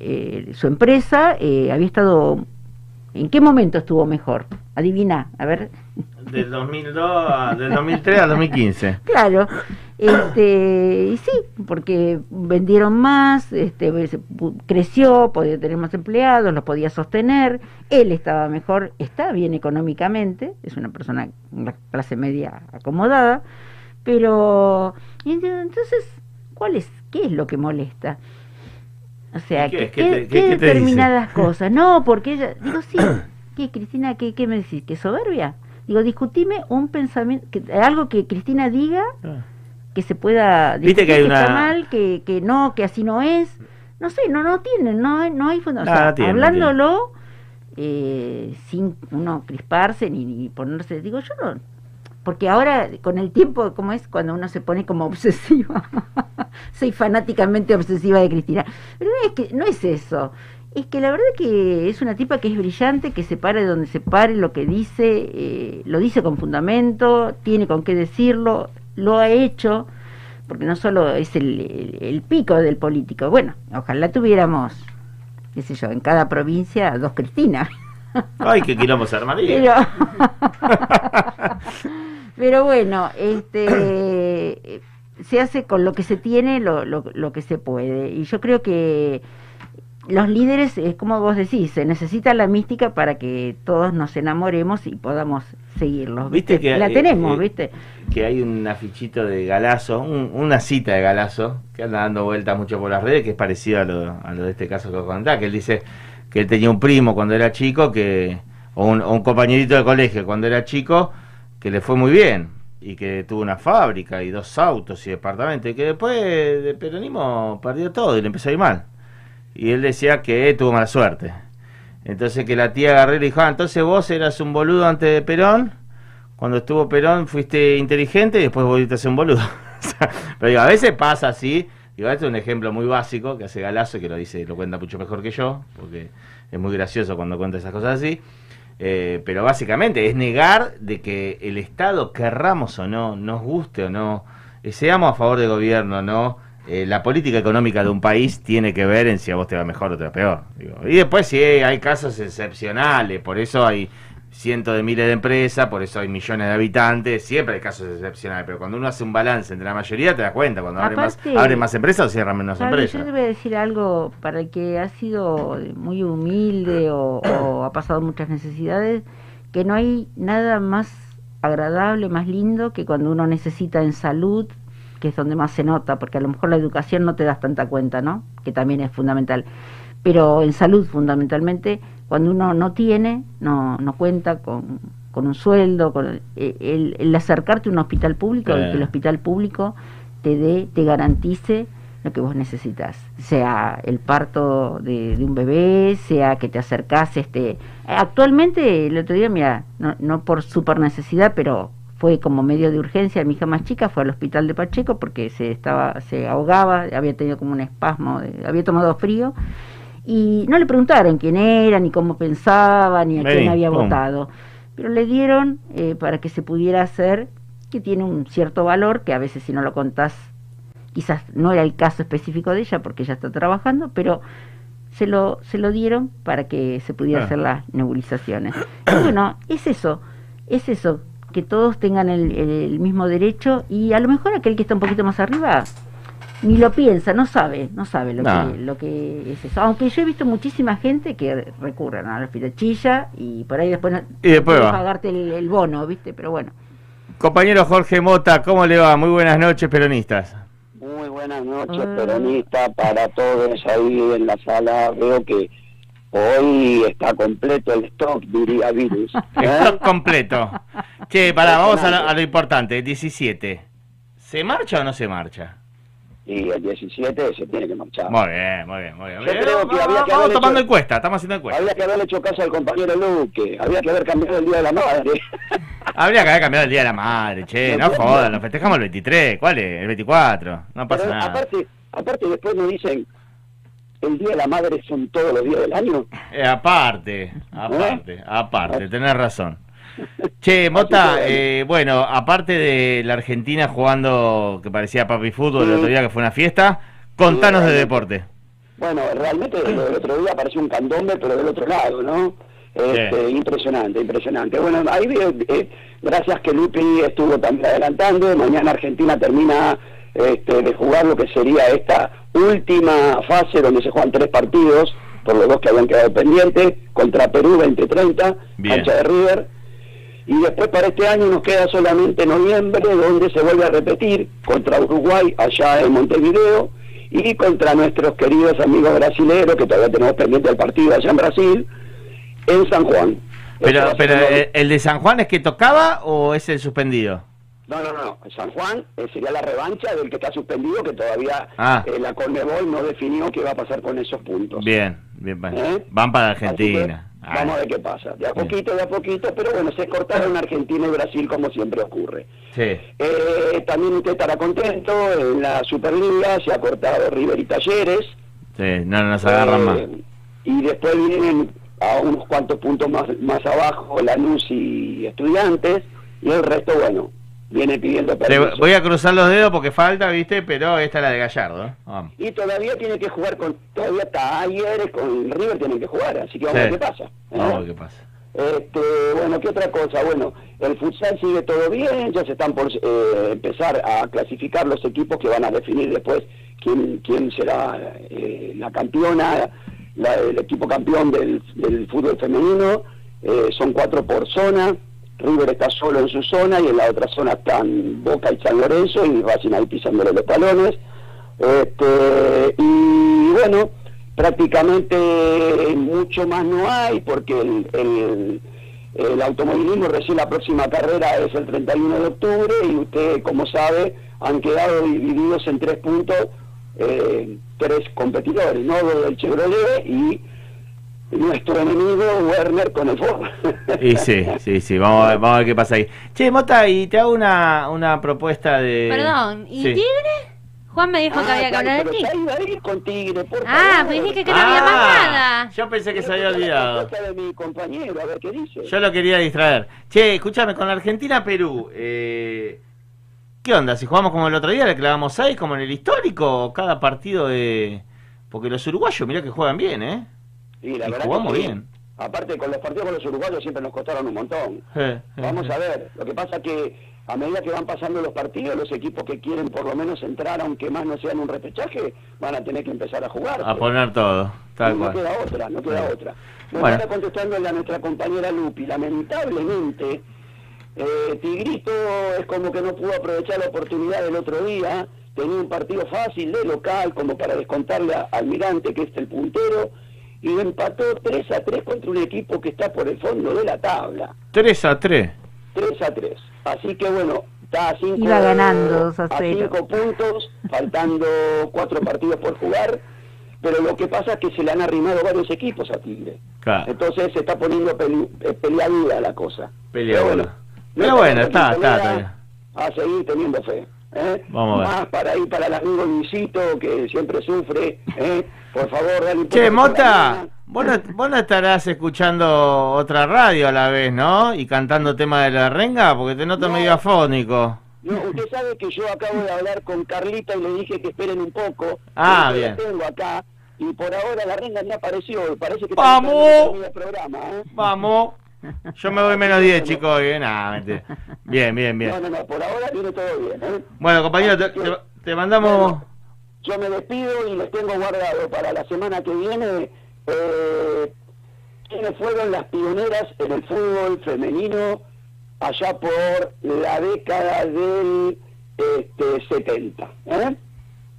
eh, su empresa eh, había estado... ¿En qué momento estuvo mejor? Adivina, a ver. Del 2002 a- del 2003 al 2015. Claro, este, y sí, porque vendieron más, este, creció, podía tener más empleados, los podía sostener, él estaba mejor, está bien económicamente, es una persona, una clase media acomodada, pero entonces, ¿cuál es, qué es lo que molesta? O sea, ¿Y qué determinadas cosas, no, porque ella, digo, sí, ¿qué, Cristina, qué, qué me decís? ¿Que soberbia? Digo, discutime un pensamiento, que, algo que Cristina diga que se pueda Viste decir que hay está una- mal, que, que no, que así no es. No sé, no, no tienen, no, hay- no hay fondo. O No, sea, no tiene, no hablándolo eh, sin uno crisparse ni, ni ponerse, digo yo no, porque ahora con el tiempo, como es cuando uno se pone como obsesiva, soy fanáticamente obsesiva de Cristina, pero no es que no es eso, es que la verdad que es una tipa que es brillante, que se pare donde se pare, lo que dice, eh, lo dice con fundamento, tiene con qué decirlo, lo ha hecho, porque no solo es el, el- el pico del político, bueno, ojalá tuviéramos, qué sé yo, en cada provincia dos Cristinas. Ay, qué quilombo se armaría. Pero, pero bueno, este se hace con lo que se tiene lo, lo, lo que se puede. Y yo creo que los líderes, es como vos decís, se necesita la mística para que todos nos enamoremos y podamos seguirlos. ¿viste? Viste que la eh, tenemos, eh, ¿viste? Que hay un afichito de Galazo, un- una cita de Galazo, que anda dando vueltas mucho por las redes, que es parecido a lo, a lo de este caso que os contaba, que él dice que él tenía un primo cuando era chico, que o un, o compañerito de colegio cuando era chico, que le fue muy bien, y que tuvo una fábrica y dos autos y departamentos, y que después de peronismo perdió todo y le empezó a ir mal. Y él decía que tuvo mala suerte. Entonces que la tía le dijo, ah, entonces vos eras un boludo antes de Perón, cuando estuvo Perón fuiste inteligente y después volviste a ser un boludo. Pero digo, a veces pasa así, digo, este es un ejemplo muy básico que hace Galazo, que lo dice, lo cuenta mucho mejor que yo, porque es muy gracioso cuando cuenta esas cosas así. Eh, pero básicamente es negar de que el Estado, querramos o no, nos guste o no, eh, seamos a favor del gobierno o no, eh, la política económica de un país tiene que ver en si a vos te va mejor o te va peor. Y después sí hay casos excepcionales, por eso hay cientos de miles de empresas, por eso hay millones de habitantes, siempre hay casos excepcionales, pero cuando uno hace un balance entre la mayoría te das cuenta, cuando abren más, abren más empresas o cierran menos Claro, empresas. Yo te voy a decir algo para el que ha sido muy humilde o, o ha pasado muchas necesidades, que no hay nada más agradable, más lindo que cuando uno necesita en salud, que es donde más se nota, porque a lo mejor la educación no te das tanta cuenta, ¿no? Que también es fundamental. Pero en salud fundamentalmente, cuando uno no tiene, no, no cuenta con, con un sueldo, con el, el- el acercarte a un hospital público, Eh. que el hospital público te dé, te garantice lo que vos necesitas, sea el parto de, de un bebé, sea que te acercás, este, actualmente el otro día, mira, no, no por super necesidad, pero fue como medio de urgencia, mi hija más chica fue al hospital de Pacheco porque se estaba, se ahogaba, había tenido como un espasmo, de- había tomado frío, y no le preguntaron quién era, ni cómo pensaba, ni a Vení, quién había pum. votado, pero le dieron eh, para que se pudiera hacer, que tiene un cierto valor, que a veces si no lo contás quizás no era el caso específico de ella porque ella está trabajando, pero se lo, se lo dieron para que se pudiera Ah. hacer las nebulizaciones. Y bueno, es eso, es eso, que todos tengan el, el- el mismo derecho y a lo mejor aquel que está un poquito más arriba ni lo piensa, no sabe, no sabe lo, No. que, lo que es eso. Aunque yo he visto muchísima gente que recurren a la chilla y por ahí después no Y después va. pagarte el, el bono, ¿viste? Pero bueno. Compañero Jorge Mota, ¿cómo le va? Muy buenas noches, peronistas. Muy buenas noches, peronista, para todos ahí en la sala. Veo que hoy está completo el stock, diría Virus. ¿eh? Stock completo. Che, pará, vamos a lo, a lo importante. 17. ¿Se marcha o no se marcha? Y el 17 se tiene que marchar. Muy bien, muy bien, muy bien. Yo creo que había que tomando hecho- encuesta, estamos haciendo encuesta. Había que haberle hecho caso al compañero Luque, había que haber cambiado el Día de la Madre. Habría que haber cambiado el Día de la Madre, che, no jodan, lo festejamos el 23, ¿cuál es? El 24, no pasa Pero nada. aparte, aparte después me dicen, el Día de la Madre son todos los días del año. Eh, aparte, aparte, aparte, tenés razón. Che, Mota, eh, bueno, aparte de la Argentina jugando que parecía papi fútbol el otro día que fue una fiesta, contanos de deporte. Bueno, realmente lo del otro día pareció un candombe, pero del otro lado, ¿no? Este, Impresionante, impresionante. Bueno, ahí veo, eh, gracias que Lupi estuvo también adelantando, mañana Argentina termina este, de jugar lo que sería esta última fase donde se juegan tres partidos, por los dos que habían quedado pendientes, contra Perú 2030, Bien. cancha de River. Y después para este año nos queda solamente noviembre, donde se vuelve a repetir contra Uruguay allá en Montevideo y contra nuestros queridos amigos brasileños, que todavía tenemos pendiente el partido allá en Brasil, en San Juan. Pero, Eso pero ser ¿el, el de San Juan es que tocaba o es el suspendido? No, no, no, San Juan eh, sería la revancha del que está suspendido, que todavía Ah. eh, la Conmebol no definió qué va a pasar con esos puntos. Bien, bien, van, ¿Eh? van para Argentina. Ah, Vamos a ver qué pasa. De a poquito, de a poquito, pero bueno, se cortaron Argentina y Brasil como siempre ocurre. sí. Eh, también usted estará contento, en la Superliga se ha cortado River y Talleres. Sí, no nos agarran Eh, más. Y después vienen a unos cuantos puntos más, más abajo Lanús y Estudiantes, y el resto, bueno, viene pidiendo permiso. voy a cruzar los dedos porque falta, viste, pero esta es la de Gallardo. ¿eh? Vamos. Y todavía tiene que jugar con, todavía Talleres con River tienen que jugar, así que vamos a ver qué pasa. ¿eh? Vamos a ver qué pasa. Este, bueno, ¿qué otra cosa? Bueno, el futsal sigue todo bien, ya se están por eh, empezar a clasificar los equipos que van a definir después quién, quién será eh, la campeona, la- el equipo campeón del, del fútbol femenino. Eh, son cuatro por zona. River está solo en su zona y en la otra zona están Boca y San Lorenzo y Racing ahí pisándole los talones. Este, y bueno, prácticamente mucho más no hay porque el, el, automovilismo recién la próxima carrera es el 31 de octubre y usted, como sabe, han quedado divididos en tres puntos eh, tres competidores, ¿no? El Chevrolet y nuestro enemigo Werner con el Ford. Y sí, sí, sí, vamos a, ver, vamos a ver qué pasa ahí. Che, Mota, y te hago una, una propuesta de... Perdón, ¿y Sí. Tigre? Juan me dijo que Ah, había que hablar de con Tigre, por Ah, pues dije que no había más nada. Yo pensé que se había olvidado. de mi compañero, a ver qué dice. Yo lo quería distraer. Che, escúchame, con la Argentina-Perú, eh, ¿qué onda? Si jugamos como el otro día, le clavamos 6 como en el histórico, o cada partido de... Porque los uruguayos, mirá que juegan bien, ¿eh? Y la y verdad jugamos que bien. Aparte, con los partidos con los uruguayos siempre nos costaron un montón. Eh, eh, Vamos a ver, lo que pasa que a medida que van pasando los partidos, los equipos que quieren por lo menos entrar, aunque más no sean un repechaje, van a tener que empezar a jugar. A poner todo, tal no cual. queda otra, no queda Sí. otra. Bueno, Bueno. ahora contestándole a nuestra compañera Lupi, lamentablemente, eh, Tigrito es como que no pudo aprovechar la oportunidad del otro día, tenía un partido fácil de local como para descontarle a Almirante, que es el puntero, y empató 3 a 3 contra un equipo que está por el fondo de la tabla. 3 a 3. 3 a 3. Así que bueno, está a 5 Iba ganando 2 a 0. puntos, faltando 4 partidos por jugar, pero lo que pasa es que se le han arrimado varios equipos a Tigre. Claro. Entonces se está poniendo peli, eh, peleaduda la cosa. Peleaduda. Pero Pero bueno, está, nuestra está, está compañera A seguir teniendo fe. ¿Eh? Vamos a ver. Más para ir para el amigo Luisito, que siempre sufre. ¿eh? Por favor, dale un poco Che, Mota, vos no, vos no estarás escuchando otra radio a la vez, ¿no? Y cantando tema de la renga, porque te noto medio afónico. No, usted sabe que yo acabo de hablar con Carlita y le dije que esperen un poco. Ah, la bien. tengo acá y por ahora la renga me apareció. Parece que ¡Vamos! está esperando el programa. ¿eh? Vamos. Yo me voy menos 10, chicos. Bien, nah, bien, bien, bien. No, no, no, por ahora viene todo bien. ¿eh? Bueno, compañero, te, te- te mandamos... Yo me despido y les tengo guardado para la semana que viene eh, quiénes fueron las pioneras en el fútbol femenino allá por la década del este, 70. ¿eh?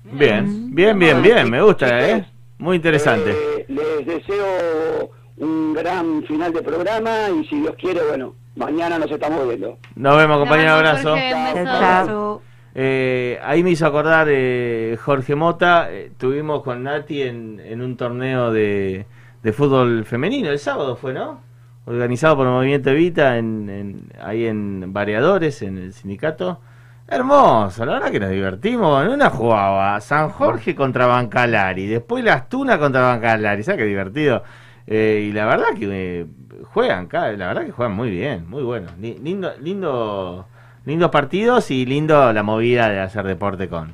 Bien, bien, bien, bien. Me gusta, ¿eh? Muy interesante. Eh, les deseo un gran final de programa y si Dios quiere, bueno, mañana nos estamos viendo. Nos vemos, compañero. Abrazo. Jorge. Chao. Eh, ahí me hizo acordar eh, Jorge Mota. eh, tuvimos con Nati en, en un torneo de, de fútbol femenino. El sábado fue, ¿no? Organizado por el Movimiento Evita en, en- ahí en Variadores, en el sindicato. Hermoso, la verdad que nos divertimos. En una jugaba San Jorge contra Bancalari, después Las Tunas contra Bancalari. ¿Sabes qué divertido? Eh, y la verdad que eh, juegan, ca- la verdad que juegan muy bien, muy bueno. Li- Lindo, lindo, lindos partidos y lindo la movida de hacer deporte con,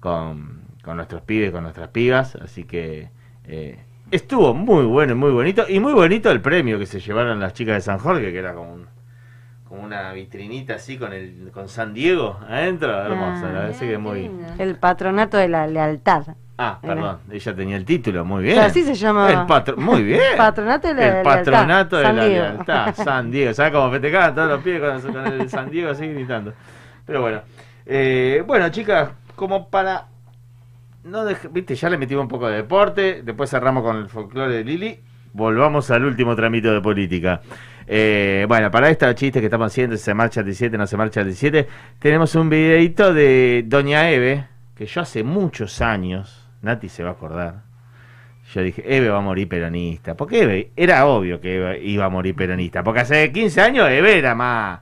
con, con nuestros pibes, con nuestras pibas. Así que eh, estuvo muy bueno y muy bonito. Y muy bonito el premio que se llevaron las chicas de San Jorge, que era como un- como una vitrinita así con el con San Diego adentro. Hermoso, la verdad es que muy... El patronato de la lealtad. Ah, perdón, ella tenía el título, muy bien. Así se llama. El patro- muy bien. Patronato de la El patronato de la lealtad, San Diego. ¿Sabes cómo festejaban todos los pies con, con el San Diego así gritando? Pero bueno. Eh, bueno, chicas, como para. no Viste, ya le metimos un poco de deporte. Después cerramos con el folclore de Lili. Volvamos al último tramito de política. Eh, bueno, para esta chiste que estamos haciendo, si se marcha el 17, no se marcha el 17, tenemos un videito de Doña Eve, que yo hace muchos años, Nati se va a acordar, yo dije, Eve va a morir peronista. Porque Eve, era obvio que iba a morir peronista. Porque hace 15 años Eve era más.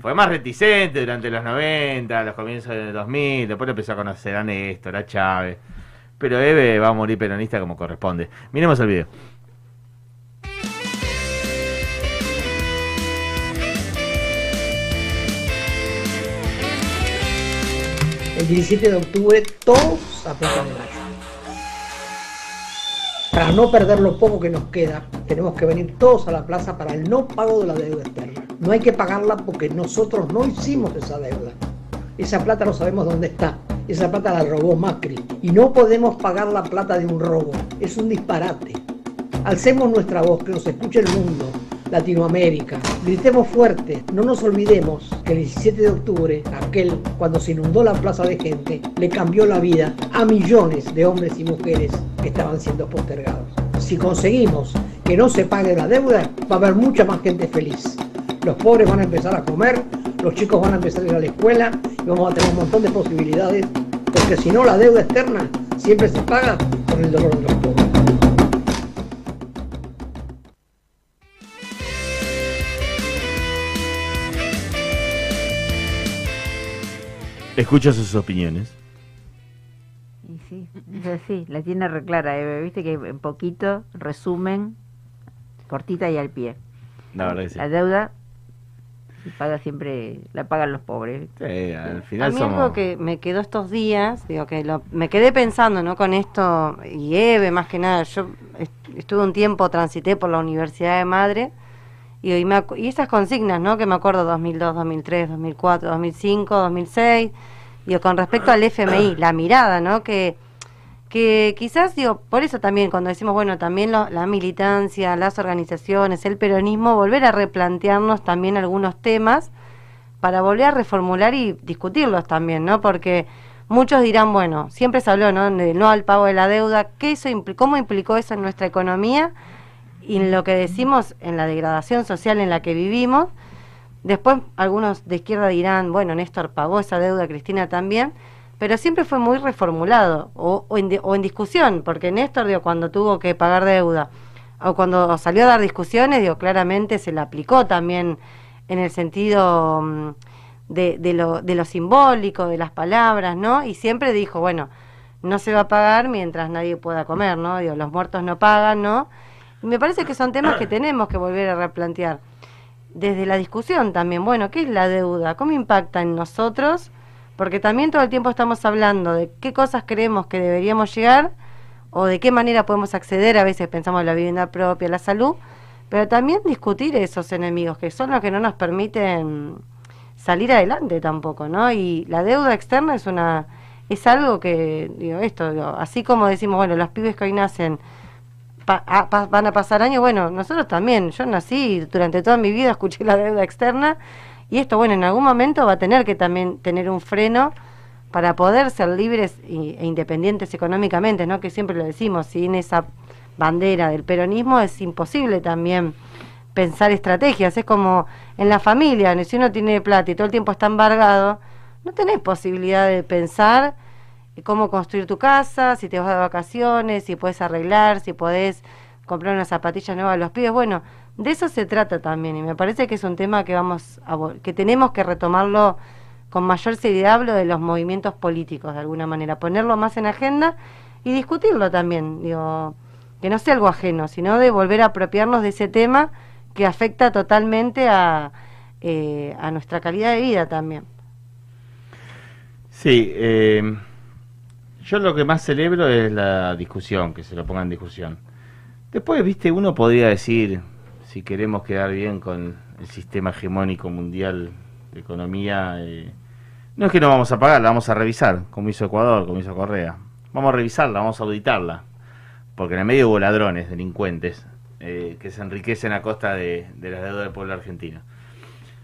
Fue más reticente durante los 90, los comienzos del 2000. Después lo empezó a conocer a Néstor, a Chávez. Pero Eve va a morir peronista como corresponde. Miremos el video. El 17 de octubre todos a Plaza de. Para no perder lo poco que nos queda, tenemos que venir todos a la plaza para el no pago de la deuda externa. No hay que pagarla porque nosotros no hicimos esa deuda. Esa plata no sabemos dónde está. Esa plata la robó Macri. Y no podemos pagar la plata de un robo. Es un disparate. Alcemos nuestra voz, que nos escuche el mundo, Latinoamérica. Gritemos fuerte, no nos olvidemos que el 17 de octubre, aquel cuando se inundó la plaza de gente, le cambió la vida a millones de hombres y mujeres estaban siendo postergados. Si conseguimos que no se pague la deuda, va a haber mucha más gente feliz. Los pobres van a empezar a comer, los chicos van a empezar a ir a la escuela y vamos a tener un montón de posibilidades, porque si no la deuda externa siempre se paga con el dolor de los pobres. Escucha sus opiniones. Sí, es la tiene reclara, Eve. Viste que en poquito, resumen, cortita y al pie. La verdad que sí. La deuda paga siempre, la pagan los pobres. Sí, al A final mí somos... algo que me quedó estos días, digo que lo- me quedé pensando, ¿no? Con esto, y Eve más que nada, yo est- estuve un tiempo, transité por la Universidad de Madre, y, y, me acu- y esas consignas, ¿no? Que me acuerdo 2002, 2003, 2004, 2005, 2006, digo, con respecto al FMI, la mirada, ¿no? Que, que quizás, digo, por eso también cuando decimos, bueno, también lo- la militancia, las organizaciones, el peronismo, volver a replantearnos también algunos temas para volver a reformular y discutirlos también, ¿no? Porque muchos dirán, bueno, siempre se habló, ¿no? De no al pago de la deuda, ¿qué eso ¿cómo implicó eso en nuestra economía y en lo que decimos en la degradación social en la que vivimos? Después algunos de izquierda dirán, bueno, Néstor pagó esa deuda, Cristina también, pero siempre fue muy reformulado o, o en, o en discusión, porque Néstor, digo, cuando tuvo que pagar deuda o cuando salió a dar discusiones, digo, claramente se le aplicó también en el sentido mm, de, de, lo, de lo simbólico, de las palabras, ¿no? Y siempre dijo, bueno, no se va a pagar mientras nadie pueda comer, ¿no? Digo, los muertos no pagan, ¿no? Y me parece que son temas que tenemos que volver a replantear. Desde la discusión también, bueno, ¿qué es la deuda? ¿Cómo impacta en nosotros? Porque también todo el tiempo estamos hablando de qué cosas creemos que deberíamos llegar o de qué manera podemos acceder, a veces pensamos en la vivienda propia, la salud, pero también discutir esos enemigos que son los que no nos permiten salir adelante tampoco, ¿no? Y la deuda externa es una es algo que digo esto, así como decimos, bueno, los pibes que hoy nacen pa- van a pasar años, bueno, nosotros también, yo nací durante toda mi vida escuché la deuda externa y esto, bueno, en algún momento va a tener que también tener un freno para poder ser libres e independientes económicamente, ¿no? Que siempre lo decimos, sin esa bandera del peronismo es imposible también pensar estrategias. Es como en la familia, si uno tiene plata y todo el tiempo está embargado, no tenés posibilidad de pensar cómo construir tu casa, si te vas de vacaciones, si puedes arreglar, si podés comprar unas zapatillas nuevas a los pibes. Bueno, de eso se trata también y me parece que es un tema que vamos a, que tenemos que retomarlo con mayor seriedad hablo de los movimientos políticos de alguna manera, ponerlo más en agenda y discutirlo también, digo, que no sea algo ajeno, sino de volver a apropiarnos de ese tema que afecta totalmente a, eh, a nuestra calidad de vida también. Sí, eh, yo lo que más celebro es la discusión, que se lo ponga en discusión. Después, viste, uno podría decir, si queremos quedar bien con el sistema hegemónico mundial de economía, eh, no es que no vamos a pagar, la vamos a revisar, como hizo Ecuador, como hizo Correa. Vamos a revisarla, vamos a auditarla, porque en el medio hubo ladrones, delincuentes, eh, que se enriquecen a costa de, de las deudas del pueblo argentino.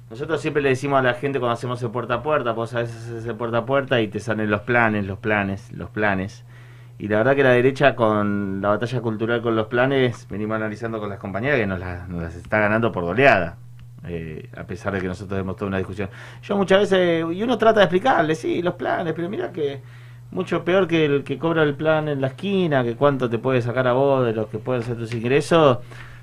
Nosotros siempre le decimos a la gente cuando hacemos el puerta a puerta, vos a veces haces el puerta a puerta y te salen los planes, los planes, los planes. Y la verdad que la derecha con la batalla cultural con los planes, venimos analizando con las compañeras que nos, la- nos las está ganando por goleada. eh, a pesar de que nosotros hemos toda una discusión. Yo muchas veces, y uno trata de explicarle, sí, los planes, pero mira que mucho peor que el que cobra el plan en la esquina, que cuánto te puede sacar a vos de los que pueden ser tus ingresos,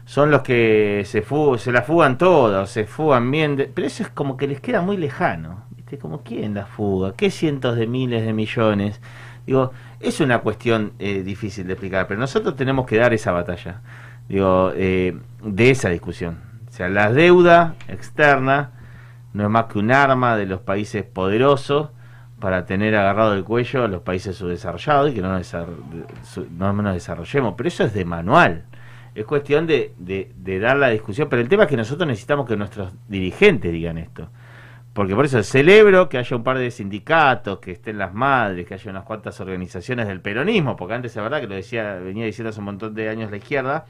son los que se fu se la fugan todos, se fugan bien, de- pero eso es como que les queda muy lejano, ¿viste? Como quién la fuga, qué cientos de miles de millones. Digo, es una cuestión eh, difícil de explicar, pero nosotros tenemos que dar esa batalla, digo, eh, de esa discusión. O sea, la deuda externa no es más que un arma de los países poderosos para tener agarrado el cuello a los países subdesarrollados y que no nos, no desarrollemos. Pero eso es de manual. Es cuestión de- de dar la discusión. Pero el tema es que nosotros necesitamos que nuestros dirigentes digan esto. Porque por eso celebro que haya un par de sindicatos, que estén las madres, que haya unas cuantas organizaciones del peronismo, porque antes es verdad que lo decía, venía diciendo hace un montón de años la izquierda,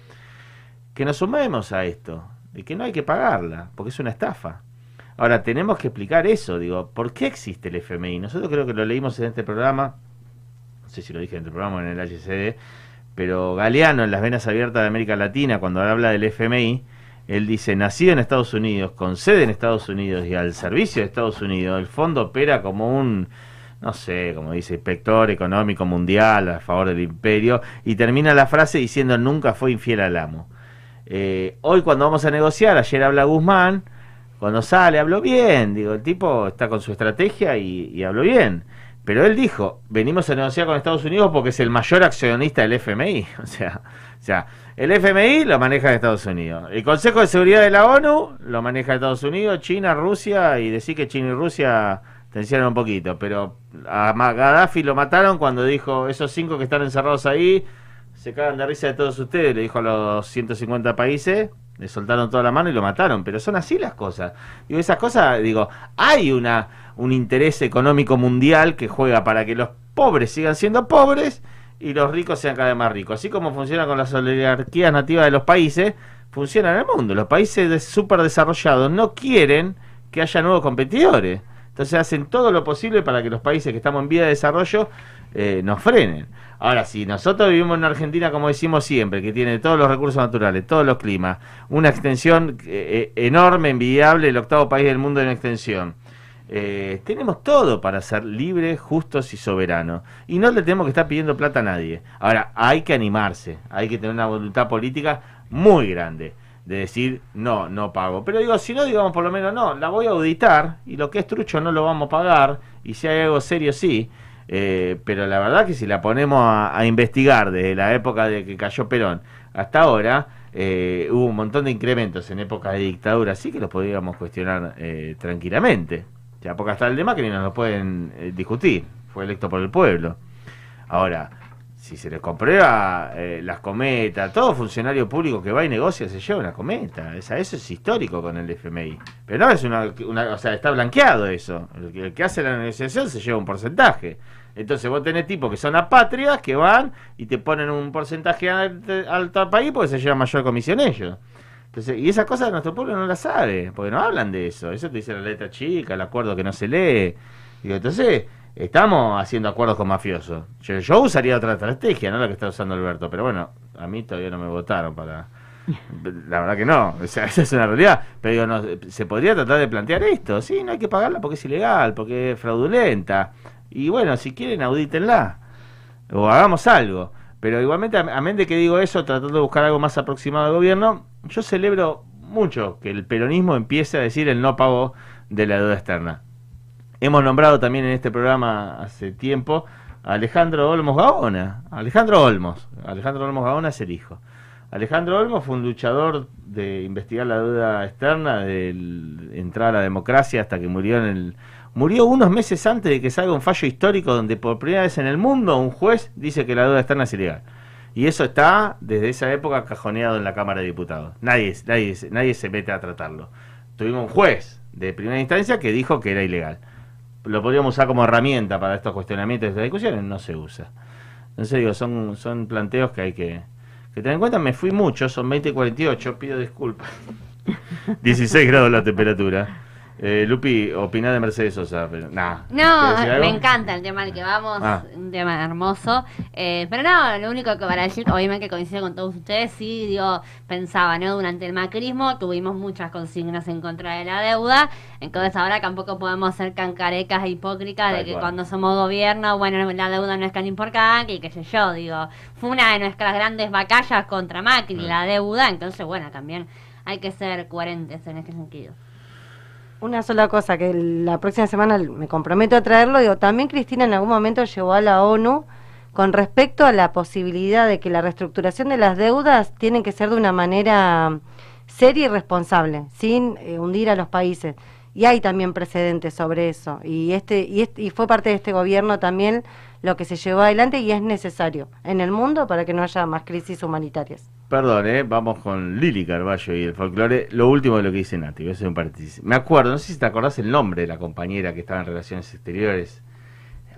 que nos sumemos a esto, de que no hay que pagarla, porque es una estafa. Ahora, tenemos que explicar eso, digo, ¿por qué existe el FMI? Nosotros creo que lo leímos en este programa, no sé si lo dije en este programa o en el HCD, pero Galeano en las venas abiertas de América Latina, cuando habla del FMI, él dice, nacido en Estados Unidos, con sede en Estados Unidos y al servicio de Estados Unidos, el fondo opera como un, no sé, como dice, inspector económico mundial a favor del imperio, y termina la frase diciendo, nunca fue infiel al amo. Eh, hoy cuando vamos a negociar, ayer habla Guzmán, cuando sale habló bien, digo, el tipo está con su estrategia y, y habló bien. Pero él dijo, venimos a negociar con Estados Unidos porque es el mayor accionista del FMI. O sea, o sea, el FMI lo maneja Estados Unidos. El Consejo de Seguridad de la ONU lo maneja Estados Unidos, China, Rusia, y decir que China y Rusia tensionan un poquito. Pero a Gaddafi lo mataron cuando dijo, esos cinco que están encerrados ahí, se cagan de risa de todos ustedes, le dijo a los 150 países, le soltaron toda la mano y lo mataron. Pero son así las cosas. Y esas cosas, digo, hay una un interés económico mundial que juega para que los pobres sigan siendo pobres y los ricos sean cada vez más ricos. Así como funciona con las oligarquías nativas de los países, funciona en el mundo. Los países súper desarrollados no quieren que haya nuevos competidores. Entonces hacen todo lo posible para que los países que estamos en vía de desarrollo eh, nos frenen. Ahora, si nosotros vivimos en Argentina, como decimos siempre, que tiene todos los recursos naturales, todos los climas, una extensión eh, eh, enorme, envidiable, el octavo país del mundo en extensión, eh, tenemos todo para ser libres, justos y soberanos. Y no le tenemos que estar pidiendo plata a nadie. Ahora, hay que animarse, hay que tener una voluntad política muy grande de decir, no, no pago. Pero digo, si no, digamos por lo menos, no, la voy a auditar y lo que es trucho no lo vamos a pagar. Y si hay algo serio, sí. Eh, pero la verdad que si la ponemos a, investigar desde la época de que cayó Perón hasta ahora, eh, hubo un montón de incrementos en épocas de dictadura, así que los podríamos cuestionar tranquilamente. Ya, porque hasta el de Macri no lo pueden eh, discutir. Fue electo por el pueblo. Ahora, si se les comprueba eh, las cometas, todo funcionario público que va y negocia se lleva una cometa. Esa, eso es histórico con el FMI. Pero no es una, O sea, está blanqueado eso. El que, hace la negociación se lleva un porcentaje. Entonces vos tenés tipos que son apátridas que van y te ponen un porcentaje alto al país porque se lleva mayor comisión ellos y esas cosas nuestro pueblo no las sabe, porque no hablan de eso. Eso te dice la letra chica, el acuerdo que no se lee. Digo, entonces, estamos haciendo acuerdos con mafiosos. Yo, usaría otra estrategia, no la que está usando Alberto, pero bueno, a mí todavía no me votaron para. La verdad que no, o sea, esa es una realidad. Pero digo, no, se podría tratar de plantear esto. Sí, no hay que pagarla porque es ilegal, porque es fraudulenta. Y bueno, si quieren, audítenla. O hagamos algo. Pero igualmente, a de que digo eso, tratando de buscar algo más aproximado al gobierno, yo celebro mucho que el peronismo empiece a decir el no pago de la deuda externa. Hemos nombrado también en este programa hace tiempo a Alejandro Olmos Gaona. Alejandro Olmos. Alejandro Olmos Gaona es el hijo. Alejandro Olmos fue un luchador de investigar la deuda externa, de entrar a la democracia hasta que murió en el murió unos meses antes de que salga un fallo histórico donde por primera vez en el mundo un juez dice que la deuda externa es ilegal. Y eso está desde esa época cajoneado en la Cámara de Diputados. Nadie, nadie, nadie se mete a tratarlo. Tuvimos un juez de primera instancia que dijo que era ilegal. Lo podríamos usar como herramienta para estos cuestionamientos, estas discusiones, no se usa. Entonces digo, son, son planteos que hay que, que tener en cuenta. Me fui mucho, son 20 y 48, pido disculpas. 16 grados la temperatura. Eh, Lupi, opina de Mercedes Sosa, pero nada. No, me encanta el tema al que vamos, ah. un tema hermoso. Eh, pero no, lo único que para decir, obviamente que coincido con todos ustedes, sí, digo, pensaba, ¿no? Durante el macrismo tuvimos muchas consignas en contra de la deuda, entonces ahora tampoco podemos ser cancarecas e hipócritas de que cuando somos gobierno, bueno, la deuda no es tan importante y qué sé yo, digo, fue una de nuestras grandes batallas contra Macri, mm. la deuda, entonces bueno, también hay que ser coherentes en este sentido. Una sola cosa, que la próxima semana me comprometo a traerlo, digo, también Cristina en algún momento llevó a la ONU con respecto a la posibilidad de que la reestructuración de las deudas tiene que ser de una manera seria y responsable, sin eh, hundir a los países. Y hay también precedentes sobre eso. Y, este, y, este, y fue parte de este gobierno también lo que se llevó adelante y es necesario en el mundo para que no haya más crisis humanitarias. Perdón, ¿eh? vamos con Lili Carballo y el folclore. Lo último de lo que dice Nati, voy un. Me acuerdo, no sé si te acordás el nombre de la compañera que estaba en Relaciones Exteriores.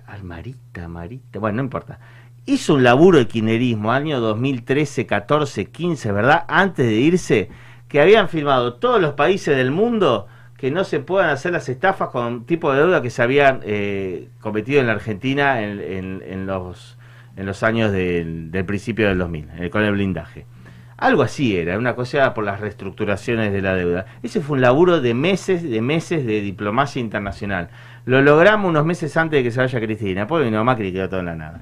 Almarita, Marita, bueno, no importa. Hizo un laburo de quinerismo año 2013, 14, 15, ¿verdad? Antes de irse, que habían firmado todos los países del mundo que no se puedan hacer las estafas con tipo de deuda que se habían eh, cometido en la Argentina en, los, en los años del, del principio del 2000, eh, con el blindaje. Algo así era, una cosa por las reestructuraciones de la deuda. Ese fue un laburo de meses, de meses de diplomacia internacional. Lo logramos unos meses antes de que se vaya Cristina, después vino Macri quedó todo en la nada.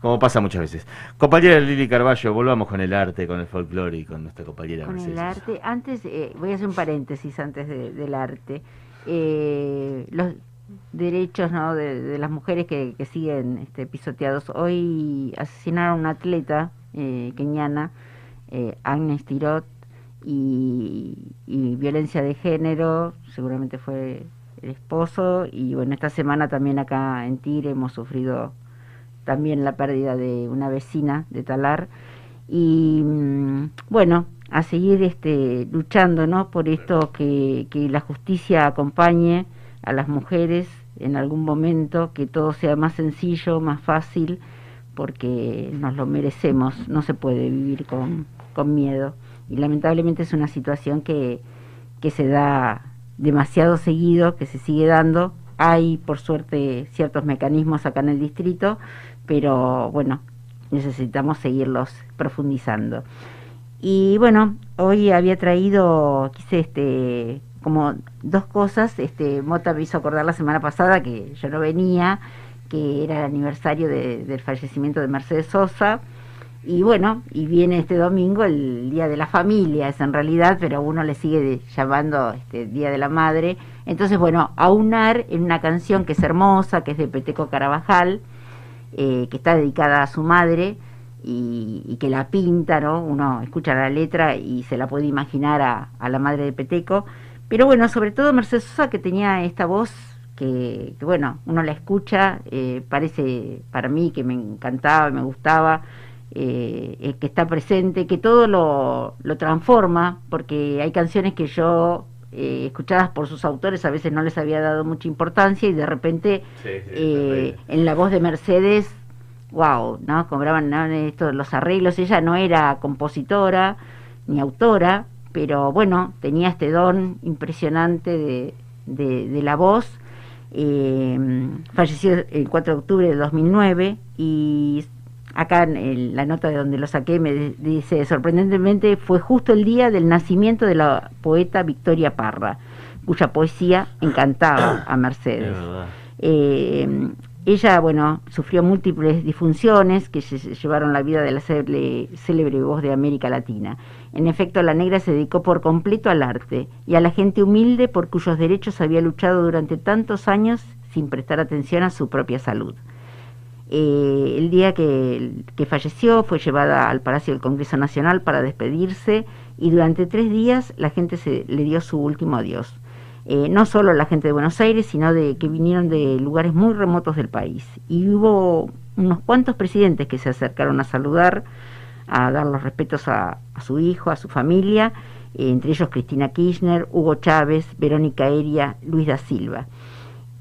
Como pasa muchas veces. Compañera Lili Carballo, volvamos con el arte, con el folclore y con nuestra compañera Con el arte, antes, eh, voy a hacer un paréntesis antes del arte. Eh, los, derechos ¿no? de, de las mujeres que, que siguen este, pisoteados. Hoy asesinaron a una atleta eh, keniana, eh, Agnes Tirot, y, violencia de género, seguramente fue el esposo, y bueno, esta semana también acá en Tigre hemos sufrido también la pérdida de una vecina de Talar, y mm, bueno, a seguir este, luchando ¿no? por esto, que, que la justicia acompañe a las mujeres en algún momento, que todo sea más sencillo, más fácil, porque nos lo merecemos, no se puede vivir con, con miedo. Y lamentablemente es una situación que, que se da demasiado seguido, que se sigue dando. Hay, por suerte, ciertos mecanismos acá en el distrito, pero bueno, necesitamos seguirlos profundizando. Y bueno, hoy había traído, quise este, como dos cosas, este, Mota me hizo acordar la semana pasada que yo no venía, que era el aniversario de- del fallecimiento de Mercedes Sosa, y bueno, y viene este domingo el Día de la Familia, es en realidad, pero uno le sigue llamando este Día de la Madre. Entonces, bueno, aunar en una canción que es hermosa, que es de Peteco Carabajal, eh, que está dedicada a su madre y, y que la pinta, ¿no? Uno escucha la letra y se la puede imaginar a, a la madre de Peteco. Pero bueno, sobre todo Mercedes Sosa, que tenía esta voz que, que, bueno, uno la escucha, eh, parece para mí que me encantaba, me gustaba, eh, eh, que está presente, que todo lo, lo transforma, porque hay canciones que yo, eh, escuchadas por sus autores, a veces no les había dado mucha importancia y de repente eh, en la voz de Mercedes, wow, ¿no? Cobraban ¿no? estos, los arreglos, ella no era compositora ni autora, pero bueno, tenía este don impresionante de, de, de la voz. Falleció el 4 de octubre de 2009 y acá en la nota de donde lo saqué me di- dice, sorprendentemente fue justo el día del nacimiento de la poeta Victoria Parra, cuya poesía encantaba a Mercedes. Eh, ella, bueno, sufrió múltiples disfunciones que llevaron la vida de la célebre, célebre voz de América Latina. En efecto, la negra se dedicó por completo al arte y a la gente humilde por cuyos derechos había luchado durante tantos años sin prestar atención a su propia salud. Eh, el día que, falleció fue llevada al Palacio del Congreso Nacional para despedirse y durante tres días la gente se, le dio su último adiós. Eh, no solo la gente de Buenos Aires, sino de que vinieron de lugares muy remotos del país. Y hubo unos cuantos presidentes que se acercaron a saludar, a dar los respetos a, a su hijo, a su familia, eh, entre ellos Cristina Kirchner, Hugo Chávez, Verónica Eria, Luis da Silva.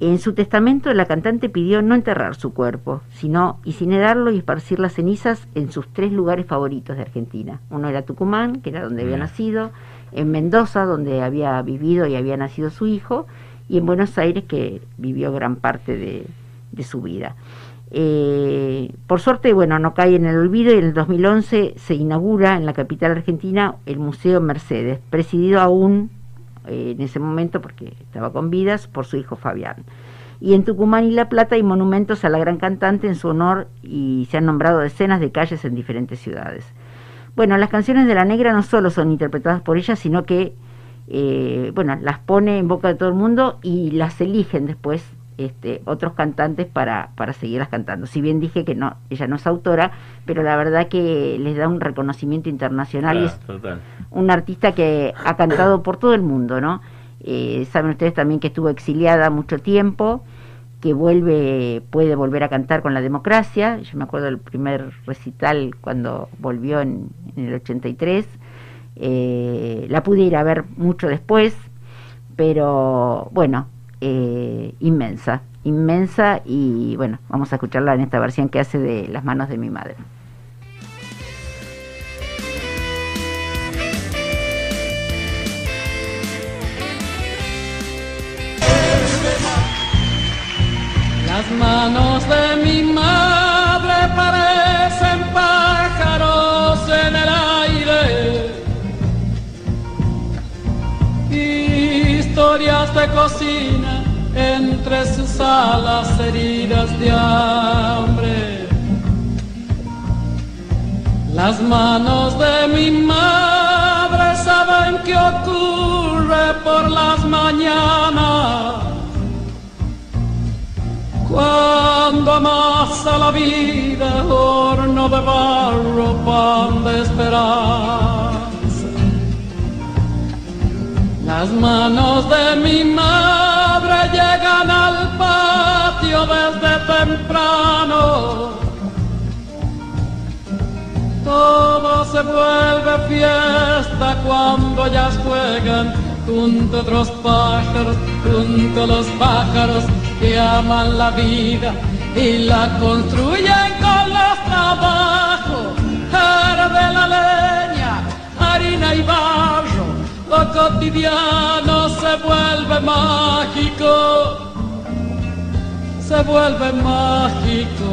En su testamento la cantante pidió no enterrar su cuerpo, sino incinerarlo y esparcir las cenizas en sus tres lugares favoritos de Argentina. Uno era Tucumán, que era donde había Mm. nacido, en Mendoza, donde había vivido y había nacido su hijo, y en Buenos Aires, que vivió gran parte de, de su vida. Eh, por suerte, bueno, no cae en el olvido y en el 2011 se inaugura en la capital argentina el Museo Mercedes, presidido aún eh, en ese momento, porque estaba con vidas, por su hijo Fabián. Y en Tucumán y La Plata hay monumentos a la gran cantante en su honor y se han nombrado decenas de calles en diferentes ciudades. Bueno, las canciones de la negra no solo son interpretadas por ella, sino que, eh, bueno, las pone en boca de todo el mundo y las eligen después este, otros cantantes para, para seguirlas cantando. Si bien dije que no, ella no es autora, pero la verdad que les da un reconocimiento internacional y es total. un artista que ha cantado por todo el mundo, ¿no? Eh, saben ustedes también que estuvo exiliada mucho tiempo, que vuelve, puede volver a cantar con la democracia. Yo me acuerdo del primer recital cuando volvió en, en el 83. Eh, la pude ir a ver mucho después, pero bueno, eh, inmensa, inmensa y bueno, vamos a escucharla en esta versión que hace de Las manos de mi madre. Las manos de mi madre parecen pájaros en el aire. Historias de cocina entre sus alas heridas de hambre. Las manos de mi madre saben qué ocurre por las mañanas cuando amasa la vida, horno de barro, pan de esperanza. Las manos de mi madre llegan al patio desde temprano. Todo se vuelve fiesta cuando ellas juegan junto a otros pájaros, junto a los pájaros que aman la vida y la construyen con los trabajos. Arde la leña, harina y barro, lo cotidiano se vuelve mágico, se vuelve mágico.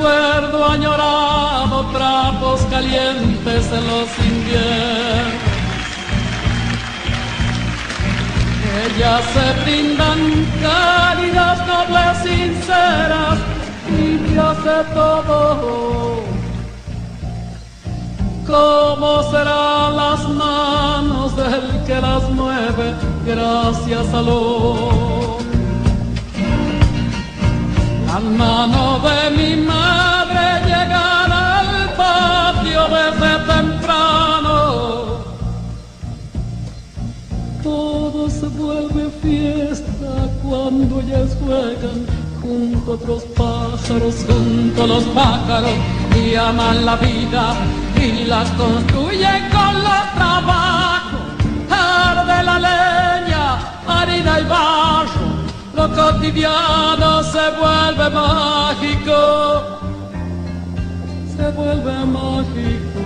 Recuerdo añorado, trapos calientes en los inviernos. Ellas se brindan cálidas, nobles, sinceras y Dios de todo. ¿Cómo serán las manos del que las mueve gracias a lo Las manos de mi madre llegan al patio desde temprano. Todo se vuelve fiesta cuando ellas juegan junto a otros pájaros, junto a los pájaros y aman la vida y la construyen con los trabajos. Arde la leña, harina y barro, lo cotidiano se vuelve mágico, se vuelve mágico.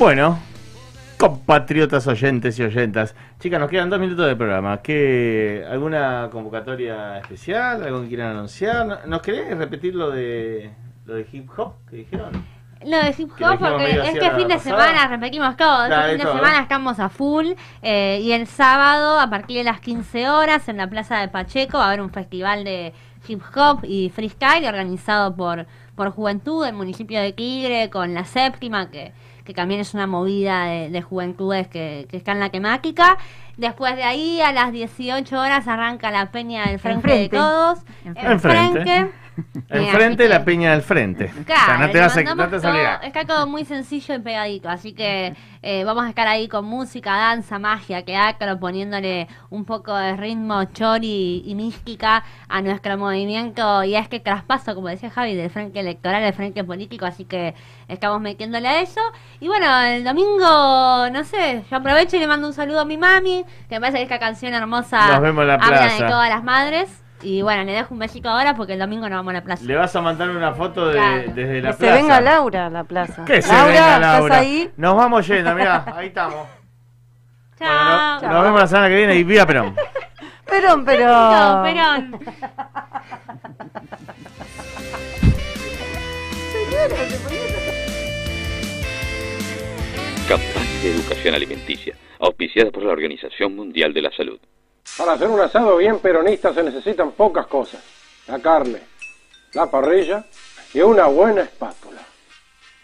Bueno, compatriotas oyentes y oyentas. Chicas, nos quedan dos minutos de programa. ¿Qué, ¿Alguna convocatoria especial? ¿Algo que quieran anunciar? ¿Nos querés repetir lo de, lo de hip hop que dijeron? Lo de hip Que hop, porque este a la fin de pasada. semana repetimos todo. Claro, fin de todo. semana estamos a full. eh, y el sábado, a partir de las 15 horas, en la Plaza de Pacheco, va a haber un festival de hip hop y freestyle organizado por, por Juventud del municipio de Tigre, con la séptima, que, que también es una movida de, de juventudes que, que está en la temática. Después de ahí, a las 18 horas, arranca la Peña del Frente de Enfrente. Todos. Enfrente. Enfrente, la peña del frente. O sea, Claro, no te vas a, no te todo- está todo muy sencillo y pegadito, así que eh, vamos a estar ahí con música, danza, magia, teatro, poniéndole un poco de ritmo, chori y mística a nuestro movimiento y a este traspaso, como decía Javi, del frente electoral al frente político, así que estamos metiéndole a eso. Y bueno, el domingo, no sé, yo aprovecho y le mando un saludo a mi mami, que me parece que esta canción hermosa Nos vemos en la habla plaza. de todas las madres. Y bueno, le dejo un besito ahora porque el domingo nos vamos a la plaza. Le vas a mandar una foto de, Claro. desde la Que se plaza. venga Laura a la plaza. Que se Laura, venga Laura. ¿estás ahí? Nos vamos yendo, mirá, ahí estamos. Chao. Nos vemos la semana que viene y viva Perón. Perón, pero. No, Perón. Campaña de educación alimenticia, auspiciada por la Organización Mundial de la Salud. Para hacer un asado bien peronista se necesitan pocas cosas. La carne, la parrilla y una buena espátula.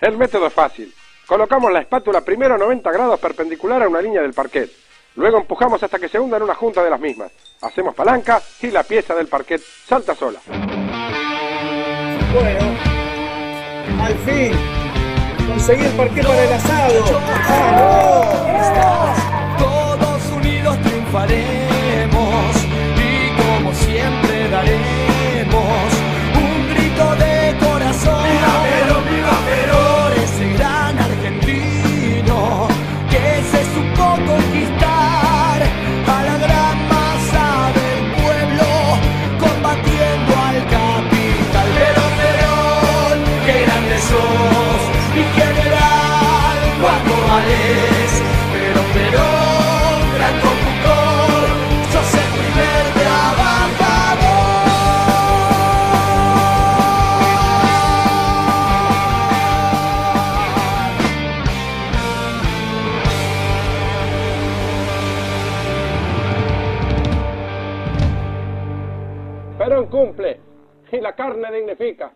El método es fácil. Colocamos la espátula primero a 90 grados perpendicular a una línea del parquet. Luego empujamos hasta que se hunda en una junta de las mismas. Hacemos palanca y la pieza del parquet salta sola. Bueno, al fin, conseguí el parqué para el asado. Todos unidos triunfaremos Y la carne dignifica.